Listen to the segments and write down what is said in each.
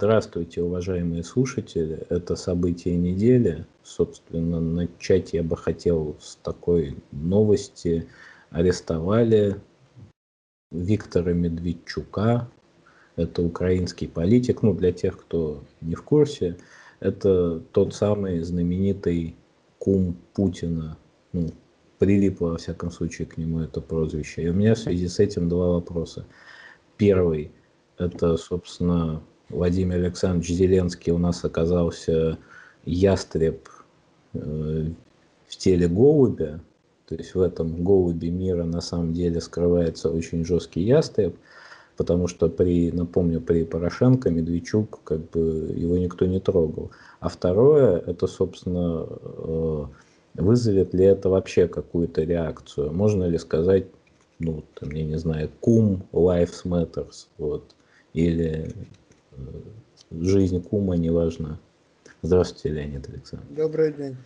Здравствуйте, уважаемые слушатели. Это событие недели. Собственно, начать я бы хотел с такой новости. Арестовали Виктора Медведчука. Это украинский политик. Ну, для тех, кто не в курсе, это тот самый знаменитый кум Путина. Ну, прилипло, во всяком случае, к нему это прозвище. И у меня в связи с этим два вопроса. Первый – это, собственно, Владимир Александрович Зеленский у нас оказался ястреб э, в теле голубя, то есть в этом голубе мира на самом деле скрывается очень жесткий ястреб, потому что при, напомню, при Порошенко Медведчук, как бы его никто не трогал. А второе, это, собственно, э, вызовет ли это вообще какую-то реакцию? Можно ли сказать, ну, там, я не знаю, кум, lives matters, вот, или жизнь кума не важна. Здравствуйте, Леонид Александрович. Добрый день.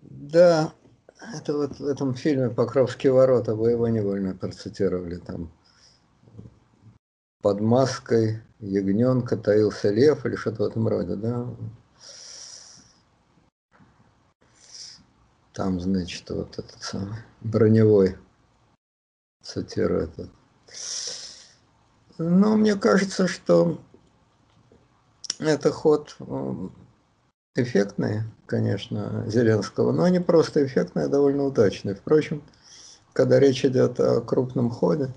Да, это вот в этом фильме «Покровские ворота» вы его невольно процитировали там. Под маской ягненка таился лев или что-то в этом роде, да? Там, значит, вот этот самый броневой цитирует. Но мне кажется, что это ход эффектный, конечно, Зеленского, но не просто эффектный, а довольно удачный. Впрочем, когда речь идет о крупном ходе,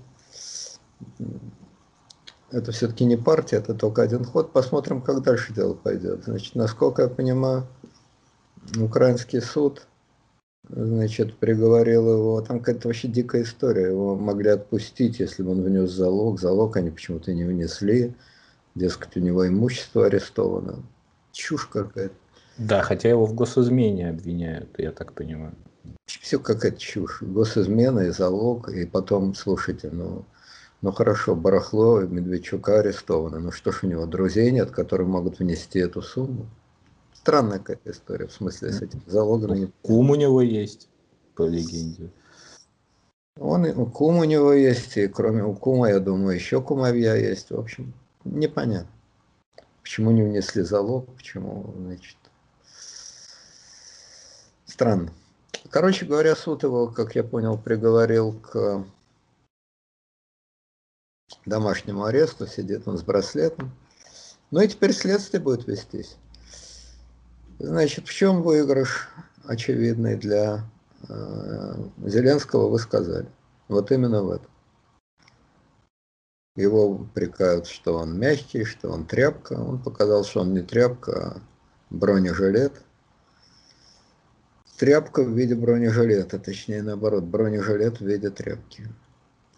это все-таки не партия, это только один ход. Посмотрим, как дальше дело пойдет. Значит, насколько я понимаю, украинский суд значит, приговорил его, там какая-то вообще дикая история, его могли отпустить, если бы он внес залог, залог они почему-то не внесли, дескать, у него имущество арестовано. Чушь какая-то. Да, хотя его в госизмене обвиняют, я так понимаю. Все какая-то чушь. Госизмена и залог, и потом, слушайте, ну, ну хорошо, барахло Медведчука арестовано. Ну что ж у него, друзей нет, которые могут внести эту сумму? Странная какая-то история, в смысле, с этим залогом. Ну, кум у него есть, по легенде. Он, кум у него есть, и кроме кума, я думаю, еще кумовья есть. В общем, непонятно. Почему не внесли залог, почему, значит, странно. Короче говоря, суд его, как я понял, приговорил к домашнему аресту, сидит он с браслетом. Ну и теперь следствие будет вестись. Значит, в чем выигрыш очевидный для э, Зеленского, вы сказали. Вот именно в этом. Его упрекают, что он мягкий, что он тряпка. Он показал, что он не тряпка, а бронежилет. Тряпка в виде бронежилета, точнее наоборот, бронежилет в виде тряпки.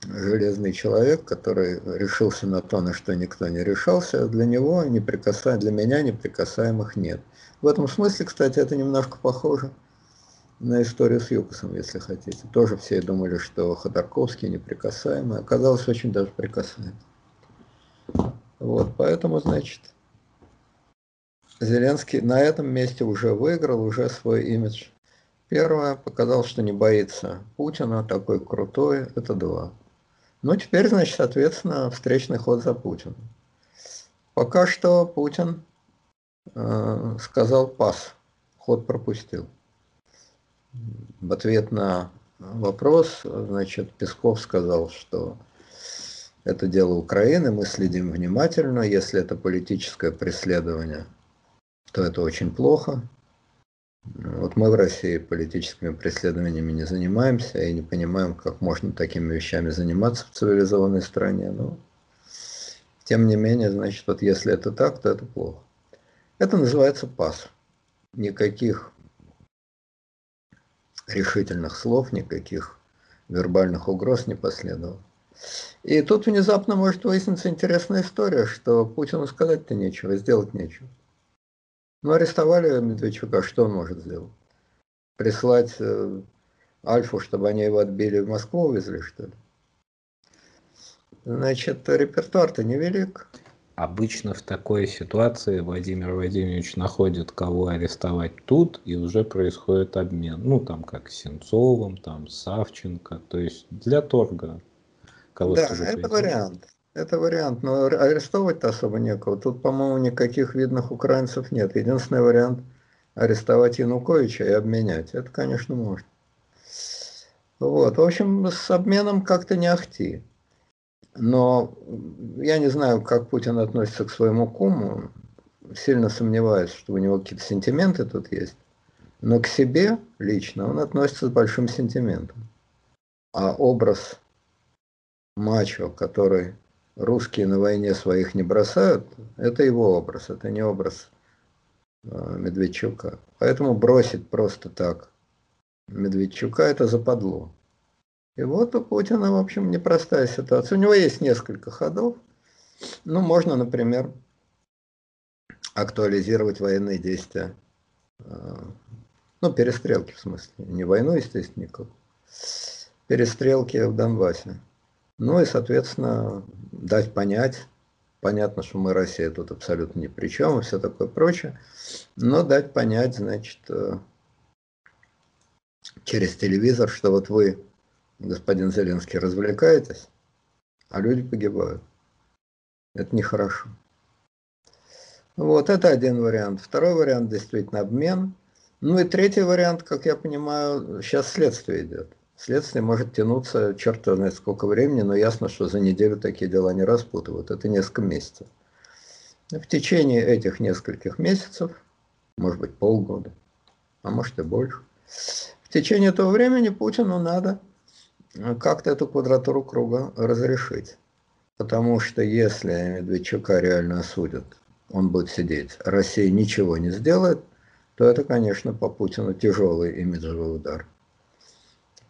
Железный человек, который решился на то, на что никто не решался, для него неприкасаем, для меня неприкасаемых нет. В этом смысле, кстати, это немножко похоже на историю с Юкосом, если хотите. Тоже все думали, что Ходорковский неприкасаемый, оказалось очень даже прикасаемый. Вот, поэтому, значит, Зеленский на этом месте уже выиграл, уже свой имидж. Первое, показал, что не боится Путина, такой крутой, это два. Ну, теперь, значит, соответственно, встречный ход за Путиным. Пока что Путин э, сказал пас, ход пропустил. В ответ на вопрос, значит, Песков сказал, что это дело Украины, мы следим внимательно, если это политическое преследование, то это очень плохо. Вот мы в России политическими преследованиями не занимаемся и не понимаем, как можно такими вещами заниматься в цивилизованной стране. Но тем не менее, значит, вот если это так, то это плохо. Это называется пас. Никаких решительных слов, никаких вербальных угроз не последовало. И тут внезапно может выясниться интересная история, что Путину сказать-то нечего, сделать нечего. Ну, арестовали Медведчука, что он может сделать? Прислать э, Альфу, чтобы они его отбили в Москву увезли, что ли? Значит, репертуар-то невелик. Обычно в такой ситуации Владимир Владимирович находит, кого арестовать тут, и уже происходит обмен. Ну, там, как с Сенцовым, там, Савченко. То есть для торга. Кого да, это вариант. Это вариант, но арестовать-то особо некого. Тут, по-моему, никаких видных украинцев нет. Единственный вариант – арестовать Януковича и обменять. Это, конечно, можно. Вот. В общем, с обменом как-то не ахти. Но я не знаю, как Путин относится к своему куму. Сильно сомневаюсь, что у него какие-то сентименты тут есть. Но к себе лично он относится с большим сентиментом. А образ мачо, который русские на войне своих не бросают, это его образ, это не образ э, Медведчука. Поэтому бросить просто так Медведчука это западло. И вот у Путина, в общем, непростая ситуация. У него есть несколько ходов. Ну, можно, например, актуализировать военные действия. Э, ну, перестрелки, в смысле. Не войну, естественно, никак. Перестрелки в Донбассе. Ну и, соответственно, дать понять, понятно, что мы, Россия, тут абсолютно ни при чем и все такое прочее, но дать понять, значит, э, через телевизор, что вот вы, господин Зеленский, развлекаетесь, а люди погибают. Это нехорошо. Вот, это один вариант. Второй вариант действительно обмен. Ну и третий вариант, как я понимаю, сейчас следствие идет. Следствие может тянуться черт знает сколько времени, но ясно, что за неделю такие дела не распутывают. Это несколько месяцев. В течение этих нескольких месяцев, может быть полгода, а может и больше, в течение этого времени Путину надо как-то эту квадратуру круга разрешить. Потому что если Медведчука реально осудят, он будет сидеть, Россия ничего не сделает, то это, конечно, по Путину тяжелый имиджевый удар.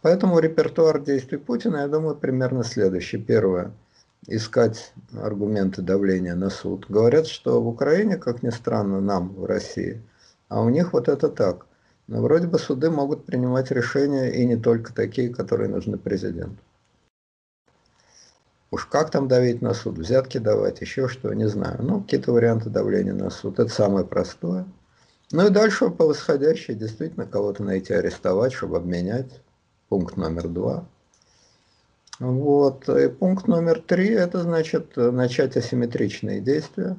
Поэтому репертуар действий Путина, я думаю, примерно следующий. Первое. Искать аргументы давления на суд. Говорят, что в Украине, как ни странно, нам в России, а у них вот это так. Но вроде бы суды могут принимать решения и не только такие, которые нужны президенту. Уж как там давить на суд, взятки давать, еще что, не знаю. Ну, какие-то варианты давления на суд. Это самое простое. Ну и дальше по восходящей действительно кого-то найти, арестовать, чтобы обменять пункт номер два. Вот. И пункт номер три – это значит начать асимметричные действия,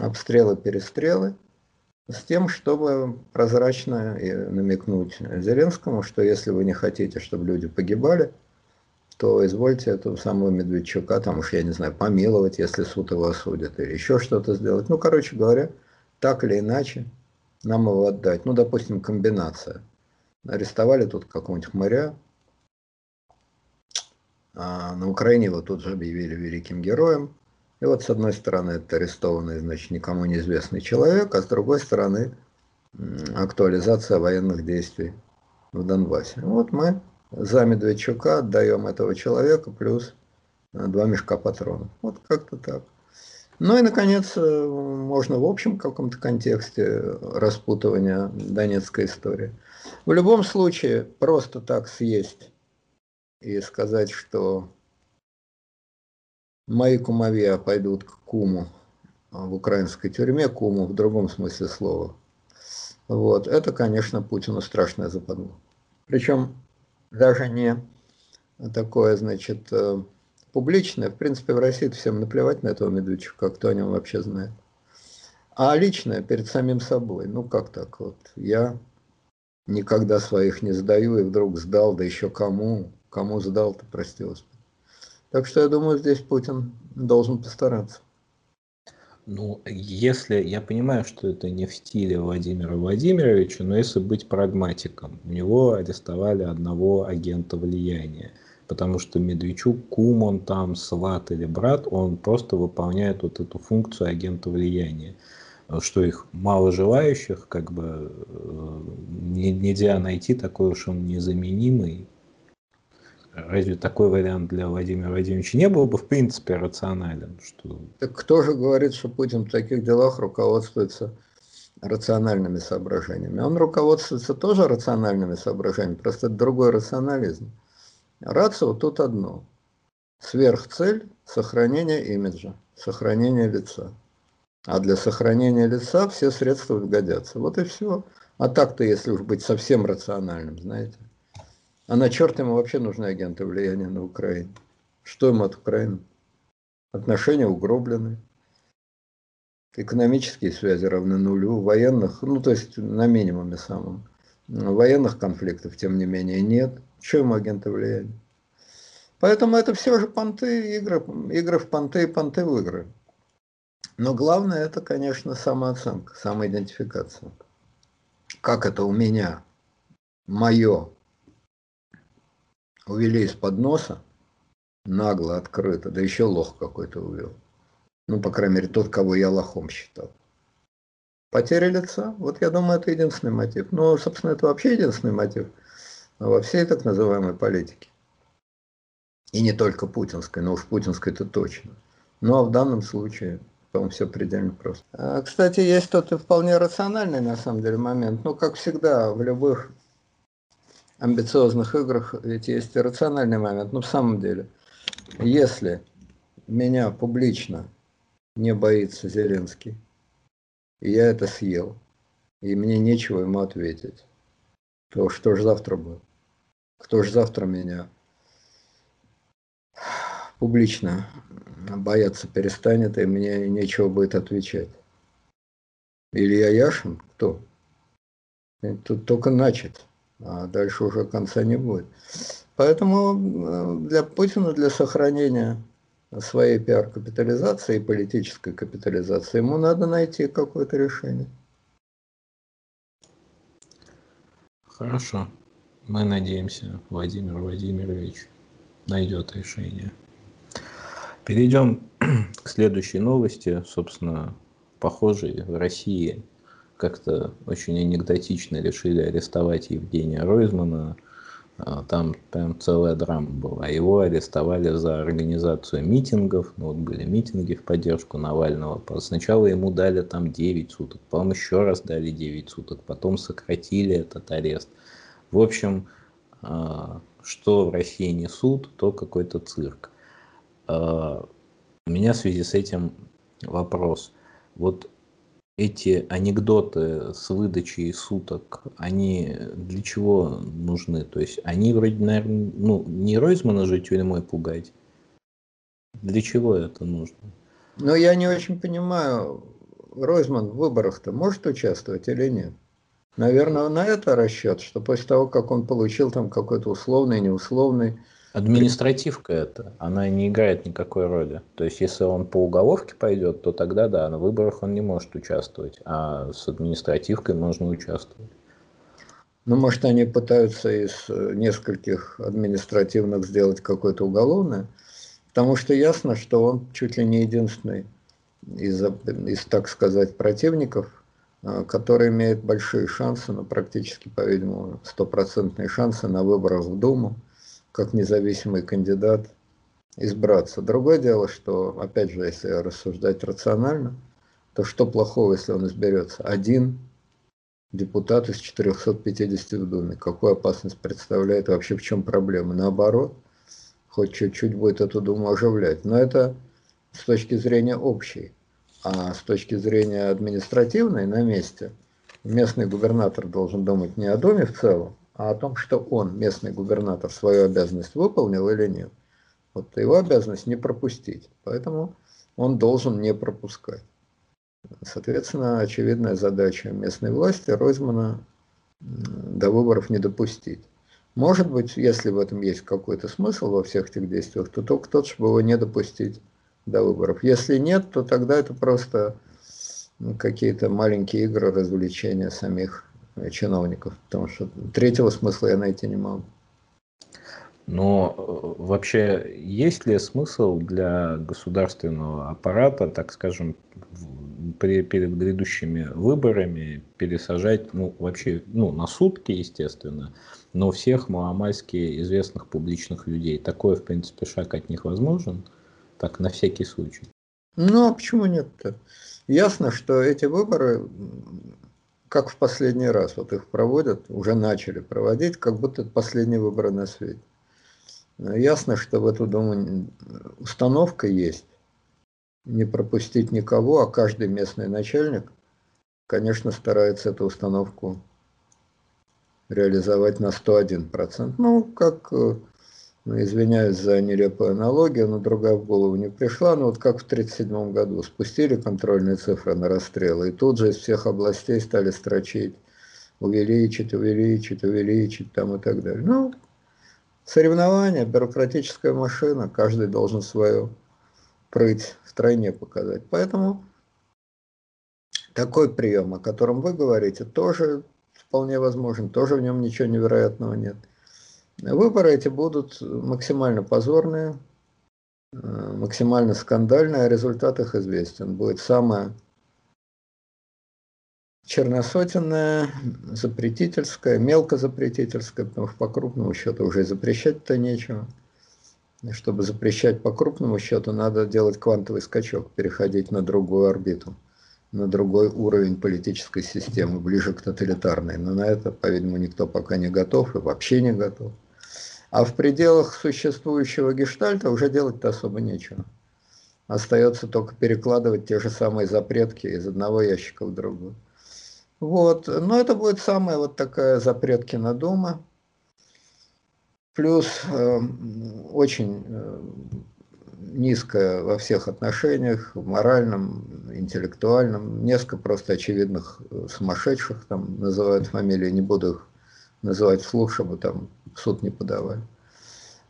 обстрелы, перестрелы, с тем, чтобы прозрачно намекнуть Зеленскому, что если вы не хотите, чтобы люди погибали, то извольте этого самого Медведчука, там уж, я не знаю, помиловать, если суд его осудит, или еще что-то сделать. Ну, короче говоря, так или иначе, нам его отдать. Ну, допустим, комбинация – арестовали тут какого-нибудь хмыря. А на Украине его тут же объявили великим героем. И вот с одной стороны это арестованный, значит, никому неизвестный человек, а с другой стороны актуализация военных действий в Донбассе. Вот мы за Медведчука отдаем этого человека плюс э, два мешка патронов. Вот как-то так. Ну и, наконец, э, можно в общем каком-то контексте распутывания донецкой истории. В любом случае, просто так съесть и сказать, что мои кумовья пойдут к куму в украинской тюрьме, куму в другом смысле слова. Вот, это, конечно, Путину страшное западло. Причем даже не такое, значит, э, публичное. В принципе, в России всем наплевать на этого Медведчука, кто о нем вообще знает. А личное перед самим собой. Ну, как так вот? Я никогда своих не сдаю, и вдруг сдал, да еще кому? Кому сдал-то, прости Господи. Так что я думаю, здесь Путин должен постараться. Ну, если я понимаю, что это не в стиле Владимира Владимировича, но если быть прагматиком, у него арестовали одного агента влияния, потому что Медведчук, кум он там, сват или брат, он просто выполняет вот эту функцию агента влияния что их мало желающих, как бы э, нельзя найти такой уж он незаменимый. Разве такой вариант для Владимира Владимировича не был бы в принципе рационален? Что... Так кто же говорит, что Путин в таких делах руководствуется рациональными соображениями? Он руководствуется тоже рациональными соображениями, просто это другой рационализм. Рацио тут одно. Сверхцель – сохранение имиджа, сохранение лица. А для сохранения лица все средства годятся. Вот и все. А так-то, если уж быть совсем рациональным, знаете. А на черт ему вообще нужны агенты влияния на Украине? Что ему от Украины? отношения угроблены, экономические связи равны нулю, военных, ну то есть на минимуме самом, военных конфликтов, тем не менее, нет. Чем агенты влияния? Поэтому это все же понты, игры, игры в понты и понты в игры. Но главное это, конечно, самооценка, самоидентификация. Как это у меня, мое, увели из-под носа, нагло, открыто, да еще лох какой-то увел. Ну, по крайней мере, тот, кого я лохом считал. Потеря лица, вот я думаю, это единственный мотив. Ну, собственно, это вообще единственный мотив во всей так называемой политике. И не только путинской, но уж путинской это точно. Ну, а в данном случае, по-моему, все предельно просто. А, кстати, есть тот и вполне рациональный, на самом деле, момент. Ну, как всегда, в любых амбициозных играх ведь есть рациональный момент. Но в самом деле, если меня публично не боится Зеленский, и я это съел, и мне нечего ему ответить, то что же завтра будет? Кто же завтра меня публично бояться перестанет, и мне нечего будет отвечать? Илья Яшин? Кто? Тут только начать а дальше уже конца не будет. Поэтому э, для Путина, для сохранения своей пиар-капитализации и политической капитализации, ему надо найти какое-то решение. Хорошо. Мы надеемся, Владимир Владимирович найдет решение. Перейдем к следующей новости. Собственно, похожей в России как-то очень анекдотично решили арестовать Евгения Ройзмана. А, там прям целая драма была. Его арестовали за организацию митингов. Ну, вот были митинги в поддержку Навального. Сначала ему дали там 9 суток, потом еще раз дали 9 суток, потом сократили этот арест. В общем, а, что в России не суд, то какой-то цирк. А, у меня в связи с этим вопрос. Вот эти анекдоты с выдачей суток, они для чего нужны? То есть они вроде, наверное, ну, не Ройзмана же тюрьмой пугать. Для чего это нужно? Ну, я не очень понимаю, Ройзман в выборах-то может участвовать или нет? Наверное, на это расчет, что после того, как он получил там какой-то условный, неусловный Административка это, она не играет никакой роли. То есть, если он по уголовке пойдет, то тогда да, на выборах он не может участвовать, а с административкой можно участвовать. Ну, может, они пытаются из э, нескольких административных сделать какое-то уголовное, потому что ясно, что он чуть ли не единственный из, из так сказать, противников, э, который имеет большие шансы, ну, практически, по-видимому, стопроцентные шансы на выборах в Думу как независимый кандидат избраться. Другое дело, что, опять же, если рассуждать рационально, то что плохого, если он изберется? Один депутат из 450 в Думе. Какую опасность представляет? Вообще в чем проблема? Наоборот, хоть чуть-чуть будет эту Думу оживлять. Но это с точки зрения общей. А с точки зрения административной на месте местный губернатор должен думать не о Доме в целом, а о том, что он, местный губернатор, свою обязанность выполнил или нет. Вот его обязанность не пропустить, поэтому он должен не пропускать. Соответственно, очевидная задача местной власти Ройзмана до выборов не допустить. Может быть, если в этом есть какой-то смысл во всех этих действиях, то только тот, чтобы его не допустить до выборов. Если нет, то тогда это просто какие-то маленькие игры, развлечения самих чиновников, потому что третьего смысла я найти не могу. Но э, вообще есть ли смысл для государственного аппарата, так скажем, при, перед грядущими выборами пересажать, ну, вообще, ну, на сутки, естественно, но всех маломальски известных публичных людей? Такой, в принципе, шаг от них возможен? Так, на всякий случай. Ну, а почему нет-то? Ясно, что эти выборы как в последний раз, вот их проводят, уже начали проводить, как будто это последние выборы на свете. Ясно, что в эту Думу установка есть, не пропустить никого, а каждый местный начальник, конечно, старается эту установку реализовать на 101%. Ну, как э, ну, извиняюсь за нелепую аналогию, но другая в голову не пришла, но вот как в 1937 году спустили контрольные цифры на расстрелы, и тут же из всех областей стали строчить, увеличить, увеличить, увеличить там и так далее. Ну, соревнования, бюрократическая машина, каждый должен свою прыть в тройне показать. Поэтому такой прием, о котором вы говорите, тоже вполне возможен, тоже в нем ничего невероятного нет. Выборы эти будут максимально позорные, э, максимально скандальные, а результат их известен. Будет самое черносотенное, запретительское, мелкозапретительское, потому что по крупному счету уже запрещать-то нечего. Чтобы запрещать по крупному счету, надо делать квантовый скачок, переходить на другую орбиту на другой уровень политической системы, ближе к тоталитарной. Но на это, по-видимому, никто пока не готов и вообще не готов. А в пределах существующего гештальта уже делать-то особо нечего. Остается только перекладывать те же самые запретки из одного ящика в другой. Вот. Но это будет самая вот такая запреткина дума. Плюс э, очень э, низкая во всех отношениях, в моральном, интеллектуальном. Несколько просто очевидных э, сумасшедших, там называют фамилии, не буду их называть вслух, чтобы там суд не подавали.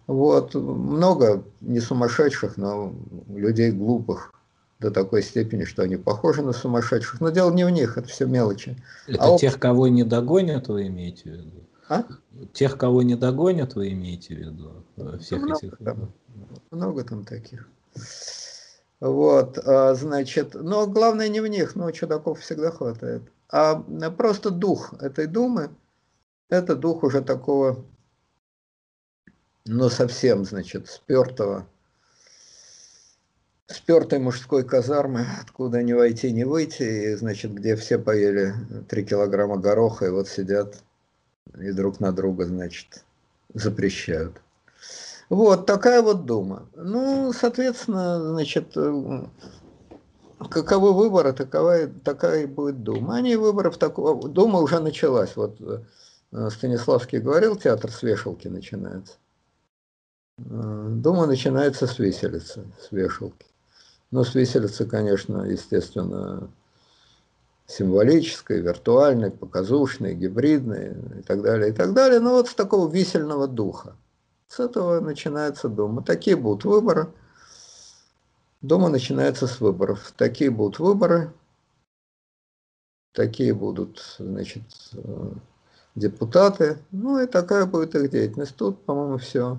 Вот, много не сумасшедших, но людей глупых до такой степени, что они похожи на сумасшедших. Но дело не в них, это все мелочи. Это а тех, кого не догонят, вы имеете в виду? А? Тех, кого не догонят, вы имеете в виду? Всех много этих... Там, много там таких. Вот, а, значит, но главное не в них, но чудаков всегда хватает. А просто дух этой думы, это дух уже такого, ну совсем, значит, спертого, спертой мужской казармы, откуда не войти, не выйти, и, значит, где все поели три килограмма гороха, и вот сидят и друг на друга, значит, запрещают. Вот такая вот дума. Ну, соответственно, значит, каковы выборы, такова, такая и будет дума. Они выборов такого... Дума уже началась. Вот э, Станиславский говорил, театр с вешалки начинается. Э, дума начинается с виселицы, с вешалки. Но с виселицы, конечно, естественно, символической, виртуальной, показушной, гибридной и так далее, и так далее. Но вот с такого висельного духа. С этого начинается Дума. Такие будут выборы. Дума начинается с выборов. Такие будут выборы. Такие будут, значит, э, депутаты. Ну и такая будет их деятельность. Тут, по-моему, все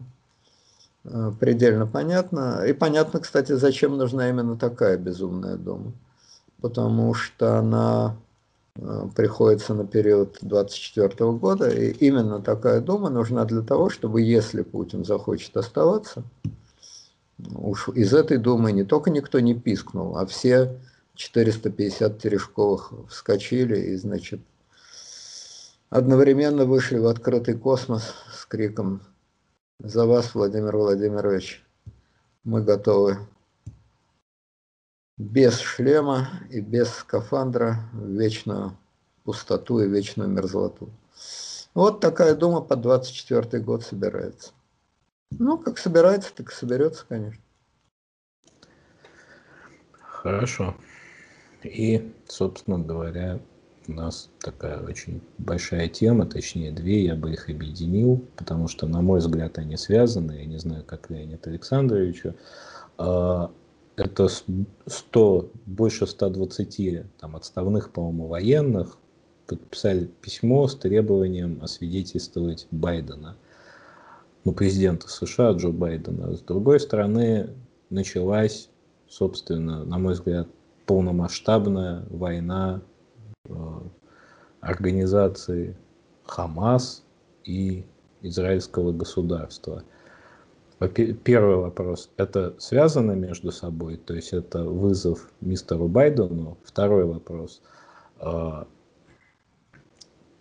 предельно понятно. И понятно, кстати, зачем нужна именно такая безумная Дума. Потому что она Э, приходится на период 24 года, и именно такая дума нужна для того, чтобы, если Путин захочет оставаться, уж из этой думы не только никто не пискнул, а все 450 Терешковых вскочили и, значит, одновременно вышли в открытый космос с криком «За вас, Владимир Владимирович, мы готовы без шлема и без скафандра в вечную пустоту и вечную мерзлоту. Вот такая дума под 24 год собирается. Ну, как собирается, так и соберется, конечно. Хорошо. И, собственно говоря, у нас такая очень большая тема, точнее две, я бы их объединил, потому что, на мой взгляд, они связаны, я не знаю, как Леонид Александровичу. А, это 100, больше 120 там, отставных, по-моему, военных подписали письмо с требованием освидетельствовать Байдена, ну, президента США Джо Байдена. С другой стороны, началась, собственно, на мой взгляд, полномасштабная война э, организации Хамас и израильского государства. Первый вопрос, это связано между собой, то есть это вызов мистеру Байдену. Второй вопрос, а,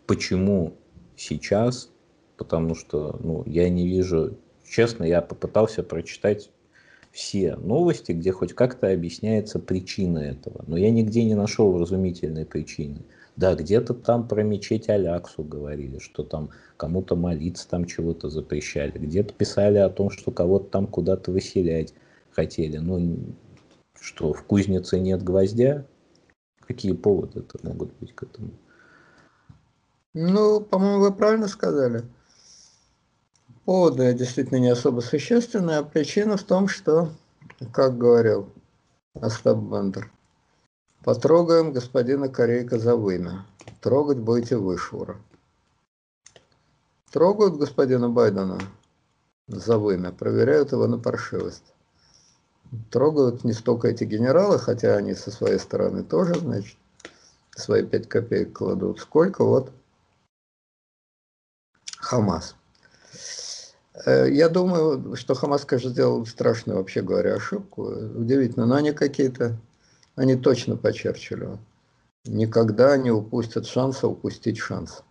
почему сейчас, потому что ну, я не вижу, честно, я попытался прочитать все новости, где хоть как-то объясняется причина этого, но я нигде не нашел разумительной причины. Да, где-то там про мечеть Аляксу говорили, что там кому-то молиться там чего-то запрещали. Где-то писали о том, что кого-то там куда-то выселять хотели. Ну, что, в кузнице нет гвоздя? Какие поводы это могут быть к этому? Ну, по-моему, вы правильно сказали. Поводы действительно не особо существенные, а причина в том, что, как говорил Остап Бендер, потрогаем господина Корейка за вымя. Трогать будете вы, Шура. Трогают господина Байдена за вымя, проверяют его на паршивость. Трогают не столько эти генералы, хотя они со своей стороны тоже, значит, свои пять копеек кладут, сколько вот Хамас. Э, я думаю, что Хамас, конечно, сделал страшную, вообще говоря, ошибку. Удивительно, но они какие-то, они точно по Черчиллю. Никогда не упустят шанса упустить шанс.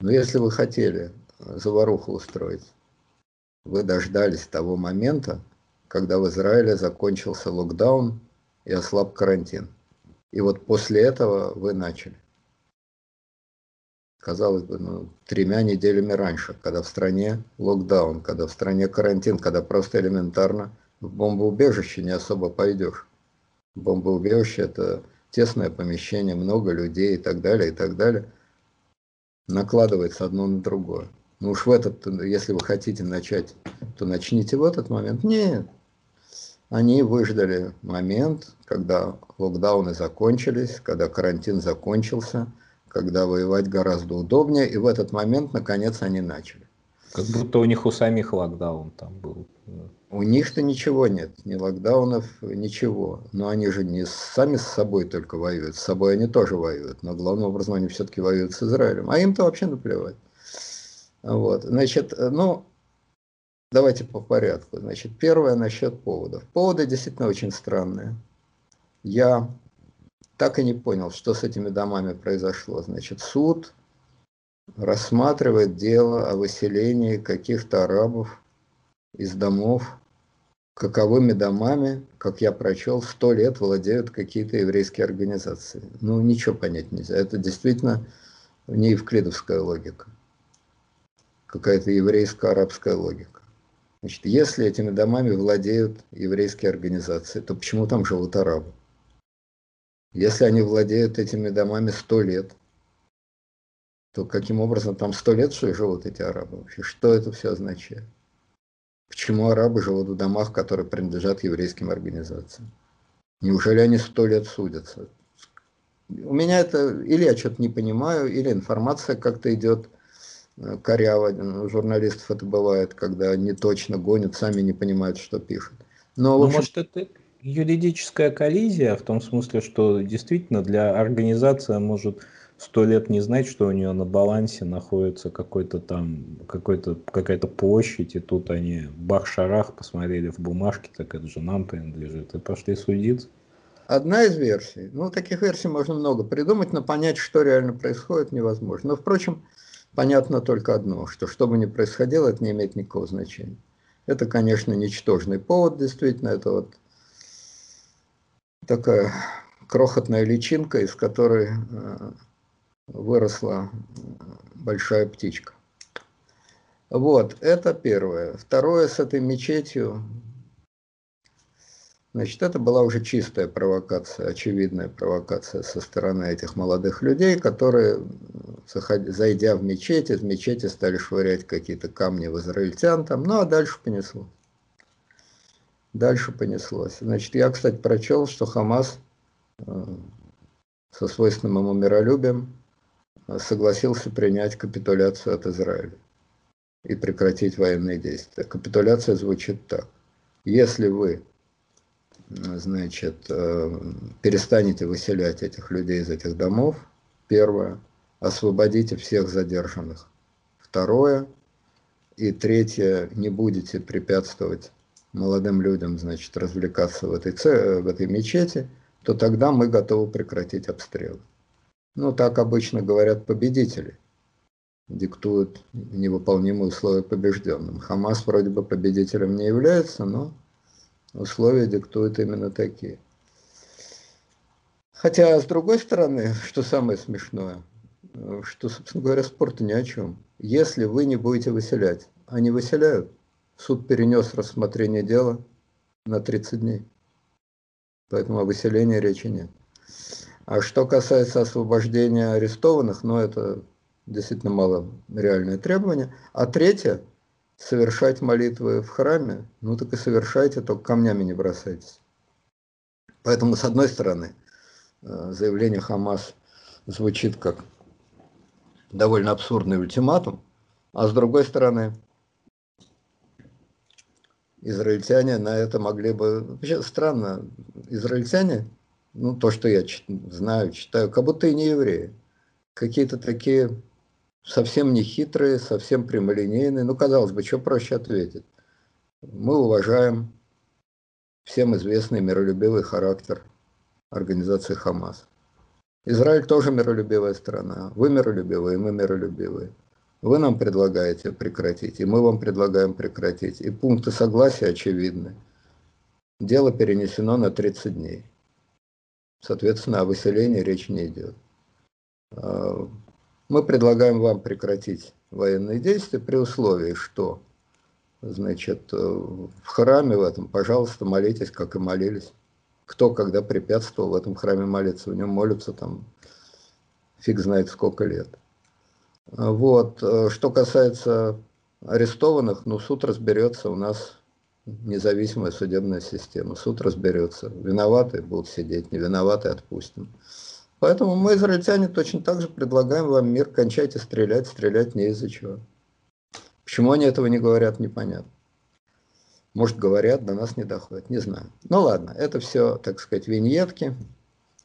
Но если вы хотели заваруху устроить, вы дождались того момента, когда в Израиле закончился локдаун и ослаб карантин. И вот после этого вы начали казалось бы, ну, тремя неделями раньше, когда в стране локдаун, когда в стране карантин, когда просто элементарно в бомбоубежище не особо пойдешь. Бомбоубежище – это тесное помещение, много людей и так далее, и так далее. Накладывается одно на другое. Ну уж в этот, если вы хотите начать, то начните в этот момент. Нет. Они выждали момент, когда локдауны закончились, когда карантин закончился – когда воевать гораздо удобнее, и в этот момент, наконец, они начали. Как будто у них у самих локдаун там был. У них-то ничего нет, ни локдаунов, ничего. Но они же не сами с собой только воюют, с собой они тоже воюют, но главным образом они все-таки воюют с Израилем. А им-то вообще наплевать. Вот, значит, ну, давайте по порядку. Значит, первое насчет поводов. Поводы действительно очень странные. Я так и не понял, что с этими домами произошло. Значит, суд рассматривает дело о выселении каких-то арабов из домов, каковыми домами, как я прочел, сто лет владеют какие-то еврейские организации. Ну, ничего понять нельзя. Это действительно не евклидовская логика. Какая-то еврейско-арабская логика. Значит, если этими домами владеют еврейские организации, то почему там живут арабы? Если они владеют этими домами сто лет, то каким образом там сто лет что живут эти арабы вообще? Что это все означает? Почему арабы живут в домах, которые принадлежат еврейским организациям? Неужели они сто лет судятся? У меня это, или я что-то не понимаю, или информация как-то идет э, коряво. У журналистов это бывает, когда они точно гонят, сами не понимают, что пишут. Но, ну, общем... может, это юридическая коллизия в том смысле, что действительно для организации может сто лет не знать, что у нее на балансе находится какой-то там, какой-то, какая-то площадь, и тут они бах-шарах посмотрели в бумажке, так это же нам принадлежит, и пошли судиться. Одна из версий. Ну, таких версий можно много придумать, но понять, что реально происходит, невозможно. Но, впрочем, понятно только одно, что что бы ни происходило, это не имеет никакого значения. Это, конечно, ничтожный повод, действительно, это вот такая крохотная личинка, из которой э, выросла большая птичка. Вот, это первое. Второе, с этой мечетью, значит, это была уже чистая провокация, очевидная провокация со стороны этих молодых людей, которые, зайдя в мечеть, из мечети стали швырять какие-то камни в израильтян там, ну а дальше понесло. Дальше понеслось. Значит, я, кстати, прочел, что Хамас э, со свойственным ему миролюбием э, согласился принять капитуляцию от Израиля и прекратить военные действия. Капитуляция звучит так. Если вы, э, значит, перестанете выселять этих людей из этих домов, первое, освободите всех задержанных. Второе, и третье, не будете препятствовать молодым людям, значит, развлекаться в этой, в этой мечети, то тогда мы готовы прекратить обстрелы. Ну, так обычно говорят победители. Диктуют невыполнимые условия побежденным. Хамас вроде бы победителем не является, но условия диктуют именно такие. Хотя, с другой стороны, что самое смешное, что, собственно говоря, спорт ни о чем. Если вы не будете выселять, они выселяют. Суд перенес рассмотрение дела на 30 дней. Поэтому о выселении речи нет. А что касается освобождения арестованных, ну это действительно мало реальное требование. А третье, совершать молитвы в храме, ну так и совершайте, только камнями не бросайтесь. Поэтому, с одной стороны, э, заявление Хамас звучит как довольно абсурдный ультиматум, а с другой стороны, израильтяне на это могли бы... Вообще странно, израильтяне, ну то, что я знаю, читаю, как будто и не евреи. Какие-то такие совсем не хитрые, совсем прямолинейные. Ну, казалось бы, что проще ответить? Мы уважаем всем известный миролюбивый характер организации Хамас. Израиль тоже миролюбивая страна. Вы миролюбивые, мы миролюбивые. Вы нам предлагаете прекратить, и мы вам предлагаем прекратить. И пункты согласия очевидны. Дело перенесено на 30 дней. Соответственно, о выселении речь не идет. А, мы предлагаем вам прекратить военные действия при условии, что значит, э, в храме в этом, пожалуйста, молитесь, как и молились. Кто когда препятствовал в этом храме молиться, в нем молятся там фиг знает сколько лет. Вот. Э, что касается арестованных, ну, суд разберется, у нас независимая судебная система. Суд разберется. Виноватые будут сидеть, не виноватые отпустим. Поэтому мы, израильтяне, точно так же предлагаем вам мир, кончайте стрелять, стрелять не из-за чего. Почему они этого не говорят, непонятно. Может, говорят, до нас не доходит, не знаю. Ну ладно, это все, так сказать, виньетки,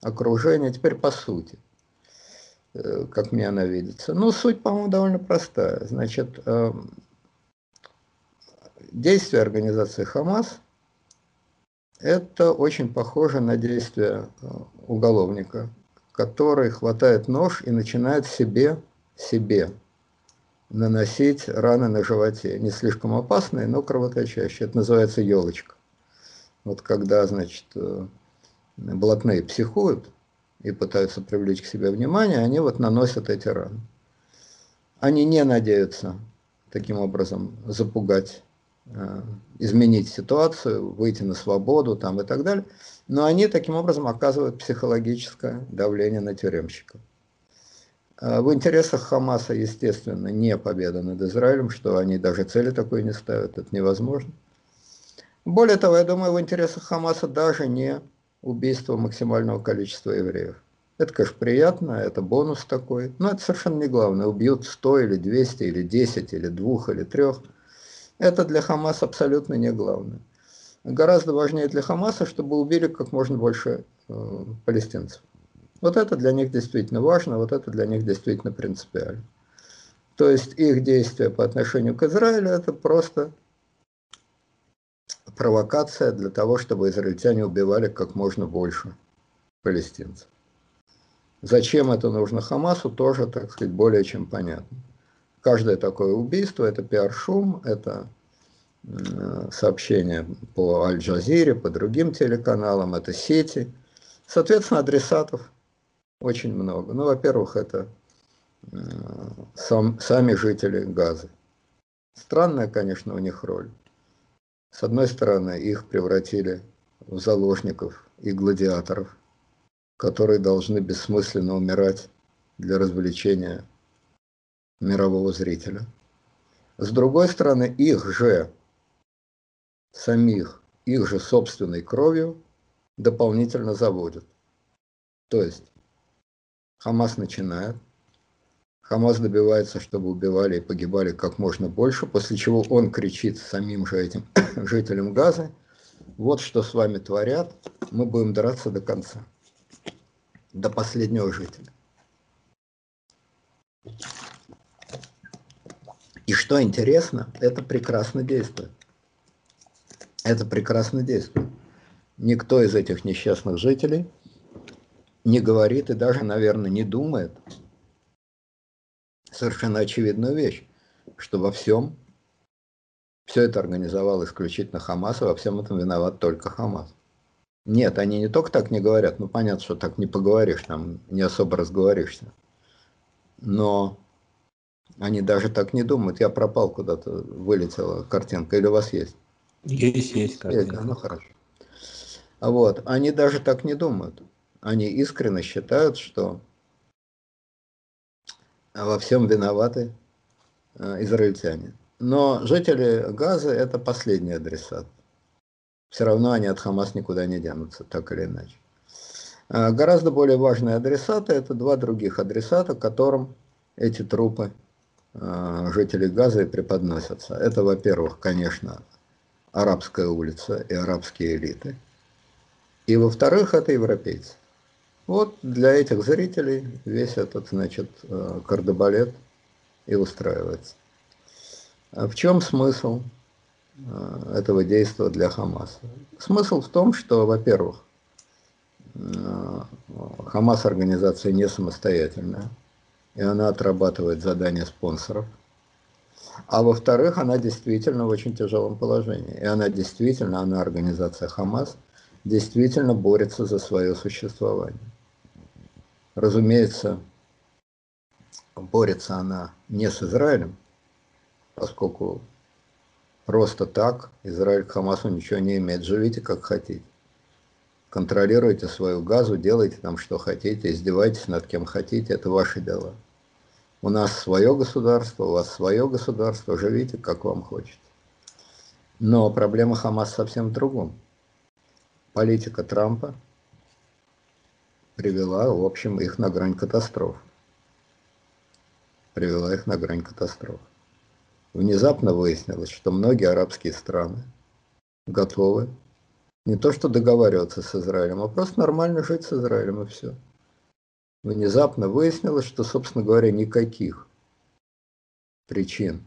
окружение. Теперь по сути, как мне она видится. Ну, суть, по-моему, довольно простая. Значит, эм, действия организации Хамас – это очень похоже на действия э, уголовника – который хватает нож и начинает себе, себе наносить раны на животе. Не слишком опасные, но кровоточащие. Это называется елочка. Вот когда, значит, э, блатные психуют и пытаются привлечь к себе внимание, они вот наносят эти раны. Они не надеются таким образом запугать, э, изменить ситуацию, выйти на свободу там и так далее но они таким образом оказывают психологическое давление на тюремщиков. А в интересах Хамаса, естественно, не победа над Израилем, что они даже цели такой не ставят, это невозможно. Более того, я думаю, в интересах Хамаса даже не убийство максимального количества евреев. Это, конечно, приятно, это бонус такой, но это совершенно не главное. Убьют 100 или 200 или 10 или 2 или 3. Это для Хамаса абсолютно не главное гораздо важнее для Хамаса, чтобы убили как можно больше э, палестинцев. Вот это для них действительно важно, вот это для них действительно принципиально. То есть их действия по отношению к Израилю это просто провокация для того, чтобы израильтяне убивали как можно больше палестинцев. Зачем это нужно Хамасу, тоже, так сказать, более чем понятно. Каждое такое убийство – это пиар-шум, это Э, сообщения по Аль-Джазире, по другим телеканалам, это сети. Соответственно, адресатов очень много. Ну, во-первых, это э, сам, сами жители Газы. Странная, конечно, у них роль. С одной стороны, их превратили в заложников и гладиаторов, которые должны бессмысленно умирать для развлечения мирового зрителя. С другой стороны, их же самих их же собственной кровью дополнительно заводят. То есть Хамас начинает, Хамас добивается, чтобы убивали и погибали как можно больше, после чего он кричит самим же этим жителям Газы, вот что с вами творят, мы будем драться до конца, до последнего жителя. И что интересно, это прекрасно действует это прекрасно действует. Никто из этих несчастных жителей не говорит и даже, наверное, не думает совершенно очевидную вещь, что во всем все это организовал исключительно Хамас, и во всем этом виноват только Хамас. Нет, они не только так не говорят, ну понятно, что так не поговоришь, там не особо разговоришься. Но они даже так не думают. Я пропал куда-то, вылетела картинка. Или у вас есть? Есть, есть картинка. Есть, ну хорошо. А вот, они даже так не думают. Они искренне считают, что во всем виноваты э, израильтяне. Но жители Газа это последний адресат. Все равно они от Хамас никуда не денутся, так или иначе. А гораздо более важные адресаты – это два других адресата, которым эти трупы а, жителей Газа и преподносятся. Это, во-первых, конечно, арабская улица и арабские элиты. И, во-вторых, это европейцы. Вот для этих зрителей весь этот, значит, э, кардебалет и устраивается. А в чем смысл э, этого действия для Хамаса? Смысл в том, что, во-первых, э, Хамас организация не самостоятельная, и она отрабатывает задания спонсоров. А во-вторых, она действительно в очень тяжелом положении. И она действительно, она организация Хамас, действительно борется за свое существование. Разумеется, борется она не с Израилем, поскольку просто так Израиль к Хамасу ничего не имеет. Живите как хотите. Контролируйте свою газу, делайте там что хотите, издевайтесь над кем хотите, это ваши дела. У нас свое государство, у вас свое государство, живите как вам хочется. Но проблема Хамас совсем в другом. Политика Трампа привела, в общем, их на грань катастроф. Привела их на грань катастроф. Внезапно выяснилось, что многие арабские страны готовы не то что договариваться с Израилем, а просто нормально жить с Израилем и все. Внезапно выяснилось, что, собственно говоря, никаких причин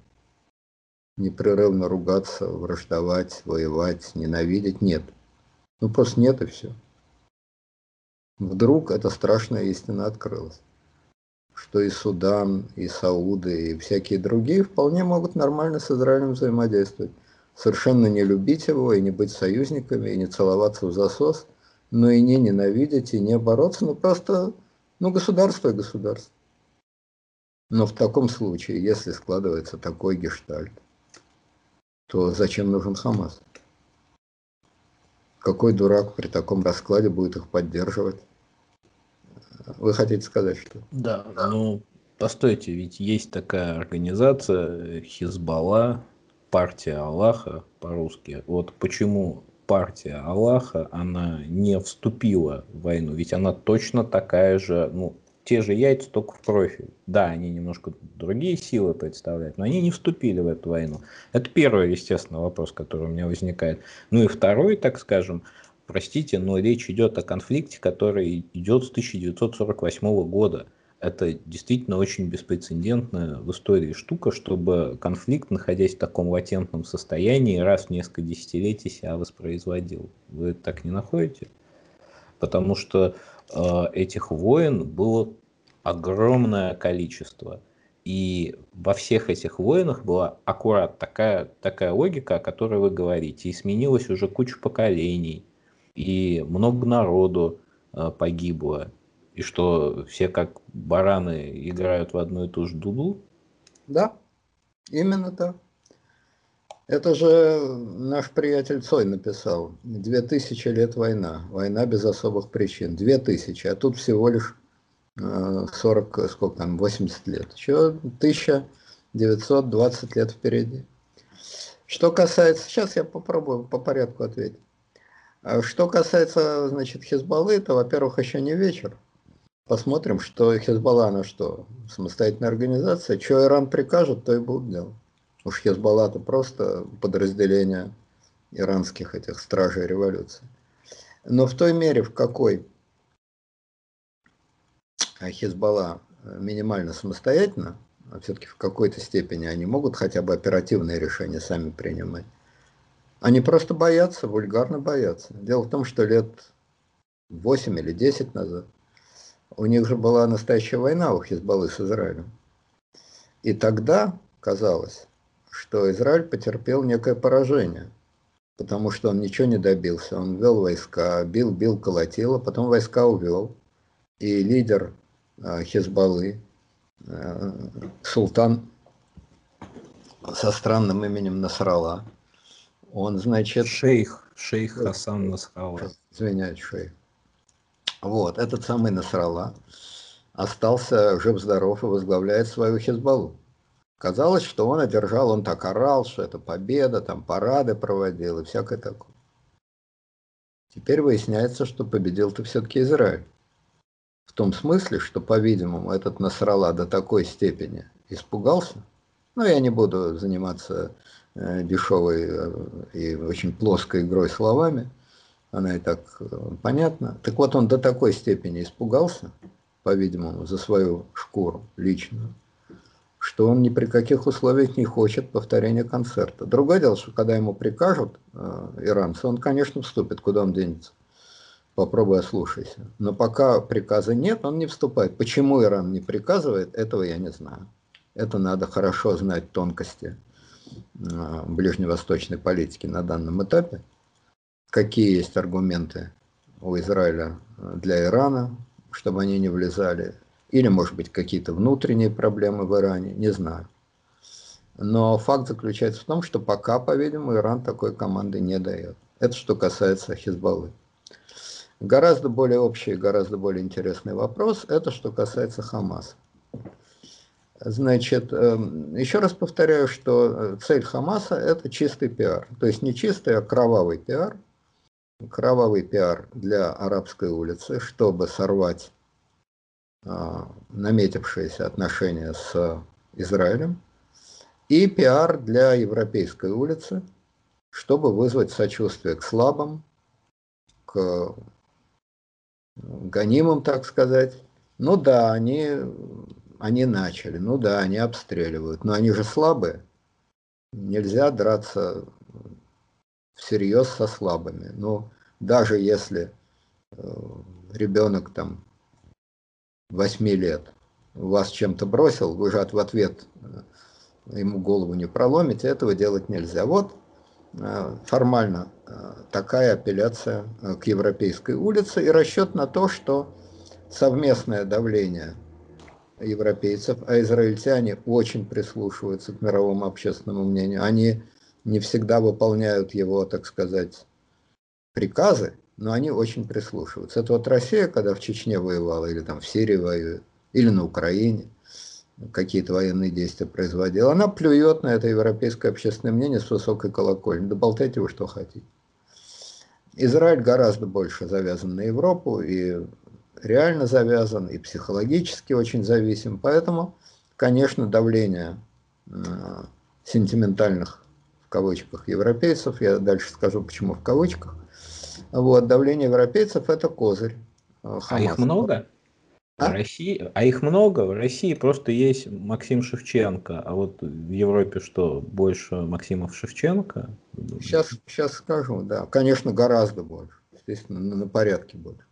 непрерывно ругаться, враждовать, воевать, ненавидеть нет. Ну просто нет и все. Вдруг эта страшная истина открылась, что и Судан, и Сауды, и всякие другие вполне могут нормально с Израилем взаимодействовать. Совершенно не любить его, и не быть союзниками, и не целоваться в засос, но и не ненавидеть, и не бороться, но просто, ну, государство и государство. Но в таком случае, если складывается такой гештальт, то зачем нужен Хамас? Какой дурак при таком раскладе будет их поддерживать? Вы хотите сказать, что? Да, ну, постойте, ведь есть такая организация Хизбалла, партия Аллаха по-русски. Вот почему партия Аллаха, она не вступила в войну, ведь она точно такая же, ну, те же яйца, только в профиль. Да, они немножко другие силы представляют, но они не вступили в эту войну. Это первый, естественно, вопрос, который у меня возникает. Ну и второй, так скажем, простите, но речь идет о конфликте, который идет с 1948 года. Это действительно очень беспрецедентная в истории штука, чтобы конфликт, находясь в таком латентном состоянии, раз в несколько десятилетий себя воспроизводил. Вы так не находите? Потому что этих войн было огромное количество. И во всех этих войнах была аккурат такая, такая логика, о которой вы говорите. И сменилась уже куча поколений. И много народу э, погибло. И что все как бараны играют в одну и ту же дуду. Да, именно так. Это же наш приятель Цой написал. Две тысячи лет война. Война без особых причин. Две тысячи. А тут всего лишь 40, э, сколько там, 80 лет. Еще 1920 лет впереди. Что касается... Сейчас я попробую по порядку ответить. А что касается, значит, Хизбаллы, то, во-первых, еще не вечер. Посмотрим, что Хизбалла, она что, самостоятельная организация. Что Иран прикажет, то и будут делать. Уж Хезбалла это просто подразделение иранских этих стражей революции. Но в той мере, в какой Хезбалла минимально самостоятельно, а все-таки в какой-то степени они могут хотя бы оперативные решения сами принимать. Они просто боятся, вульгарно боятся. Дело в том, что лет 8 или 10 назад у них же была настоящая война у Хизбаллы с Израилем. И тогда казалось, что Израиль потерпел некое поражение. потому что он ничего не добился. Он ввел войска, бил, бил, колотил, а потом войска увел. И лидер э, Хизбаллы, э, султан со странным именем Насрала, он, значит... Шейх, шейх Хасан Насрала. Извиняюсь, шейх. Вот, этот самый Насрала остался жив-здоров и возглавляет свою Хизбаллу. Казалось, что он одержал, он так орал, что это победа, там парады проводил и всякое такое. Теперь выясняется, что победил-то все-таки Израиль. В том смысле, что, по-видимому, этот Насрала до такой степени испугался. Но я не буду заниматься э, дешевой э, и очень плоской игрой словами. Она и так э, понятна. Так вот, он до такой степени испугался, по-видимому, за свою шкуру личную, что он ни при каких условиях не хочет повторения концерта. Другое дело, что когда ему прикажут э, иранцы, он, конечно, вступит, куда он денется. Попробуй ослушайся. Но пока приказа нет, он не вступает. Почему Иран не приказывает, этого я не знаю. Это надо хорошо знать тонкости э, ближневосточной политики на данном этапе. Какие есть аргументы у Израиля для Ирана, чтобы они не влезали или, может быть, какие-то внутренние проблемы в Иране, не знаю. Но факт заключается в том, что пока, по-видимому, Иран такой команды не дает. Это что касается Хизбаллы. Гораздо более общий, гораздо более интересный вопрос, это что касается Хамаса. Значит, эм, еще раз повторяю, что цель Хамаса – это чистый пиар. То есть не чистый, а кровавый пиар. Кровавый пиар для арабской улицы, чтобы сорвать наметившиеся отношения с Израилем, и пиар для Европейской улицы, чтобы вызвать сочувствие к слабым, к гонимым, так сказать. Ну да, они, они начали, ну да, они обстреливают, но они же слабые. Нельзя драться всерьез со слабыми. Ну, даже если э, ребенок там 8 лет вас чем-то бросил, вы же в ответ э, ему голову не проломите, этого делать нельзя. Вот э, формально э, такая апелляция к Европейской улице и расчет на то, что совместное давление европейцев, а израильтяне очень прислушиваются к мировому общественному мнению. Они не всегда выполняют его, так сказать, приказы, но они очень прислушиваются. Это вот Россия, когда в Чечне воевала, или там в Сирии воюет, или на Украине, какие-то военные действия производила, она плюет на это европейское общественное мнение с высокой колокольни. Да болтайте вы что хотите. Израиль гораздо больше завязан на Европу, и реально завязан, и психологически очень зависим. Поэтому, конечно, давление сентиментальных, в кавычках, европейцев, я дальше скажу, почему в кавычках, вот, давление европейцев – это козырь. Хамаса. А их много? А? В России, а их много. В России просто есть Максим Шевченко. А вот в Европе что, больше Максимов Шевченко? Сейчас, сейчас скажу, да. Конечно, гораздо больше. Естественно, на, на порядке больше.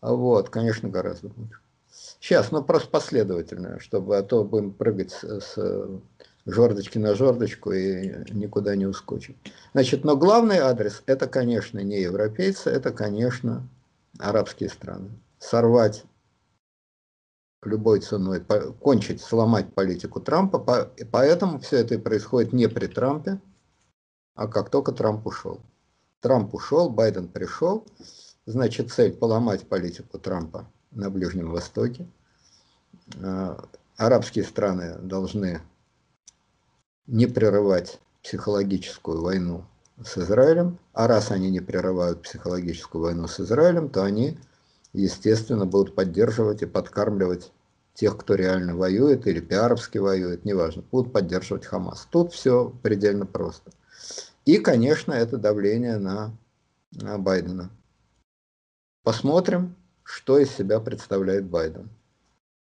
Вот, конечно, гораздо больше. Сейчас, ну просто последовательно, чтобы, а то будем прыгать с, с жердочки на жердочку и никуда не ускочим. Значит, но главный адрес – это, конечно, не европейцы, это, конечно, арабские страны. Сорвать любой ценой, кончить, сломать политику Трампа, поэтому все это и происходит не при Трампе, а как только Трамп ушел. Трамп ушел, Байден пришел, значит, цель поломать политику Трампа на Ближнем Востоке. А, арабские страны должны не прерывать психологическую войну с Израилем, а раз они не прерывают психологическую войну с Израилем, то они, естественно, будут поддерживать и подкармливать тех, кто реально воюет или пиаровски воюет, неважно, будут поддерживать Хамас. Тут все предельно просто. И, конечно, это давление на, на Байдена. Посмотрим, что из себя представляет Байден.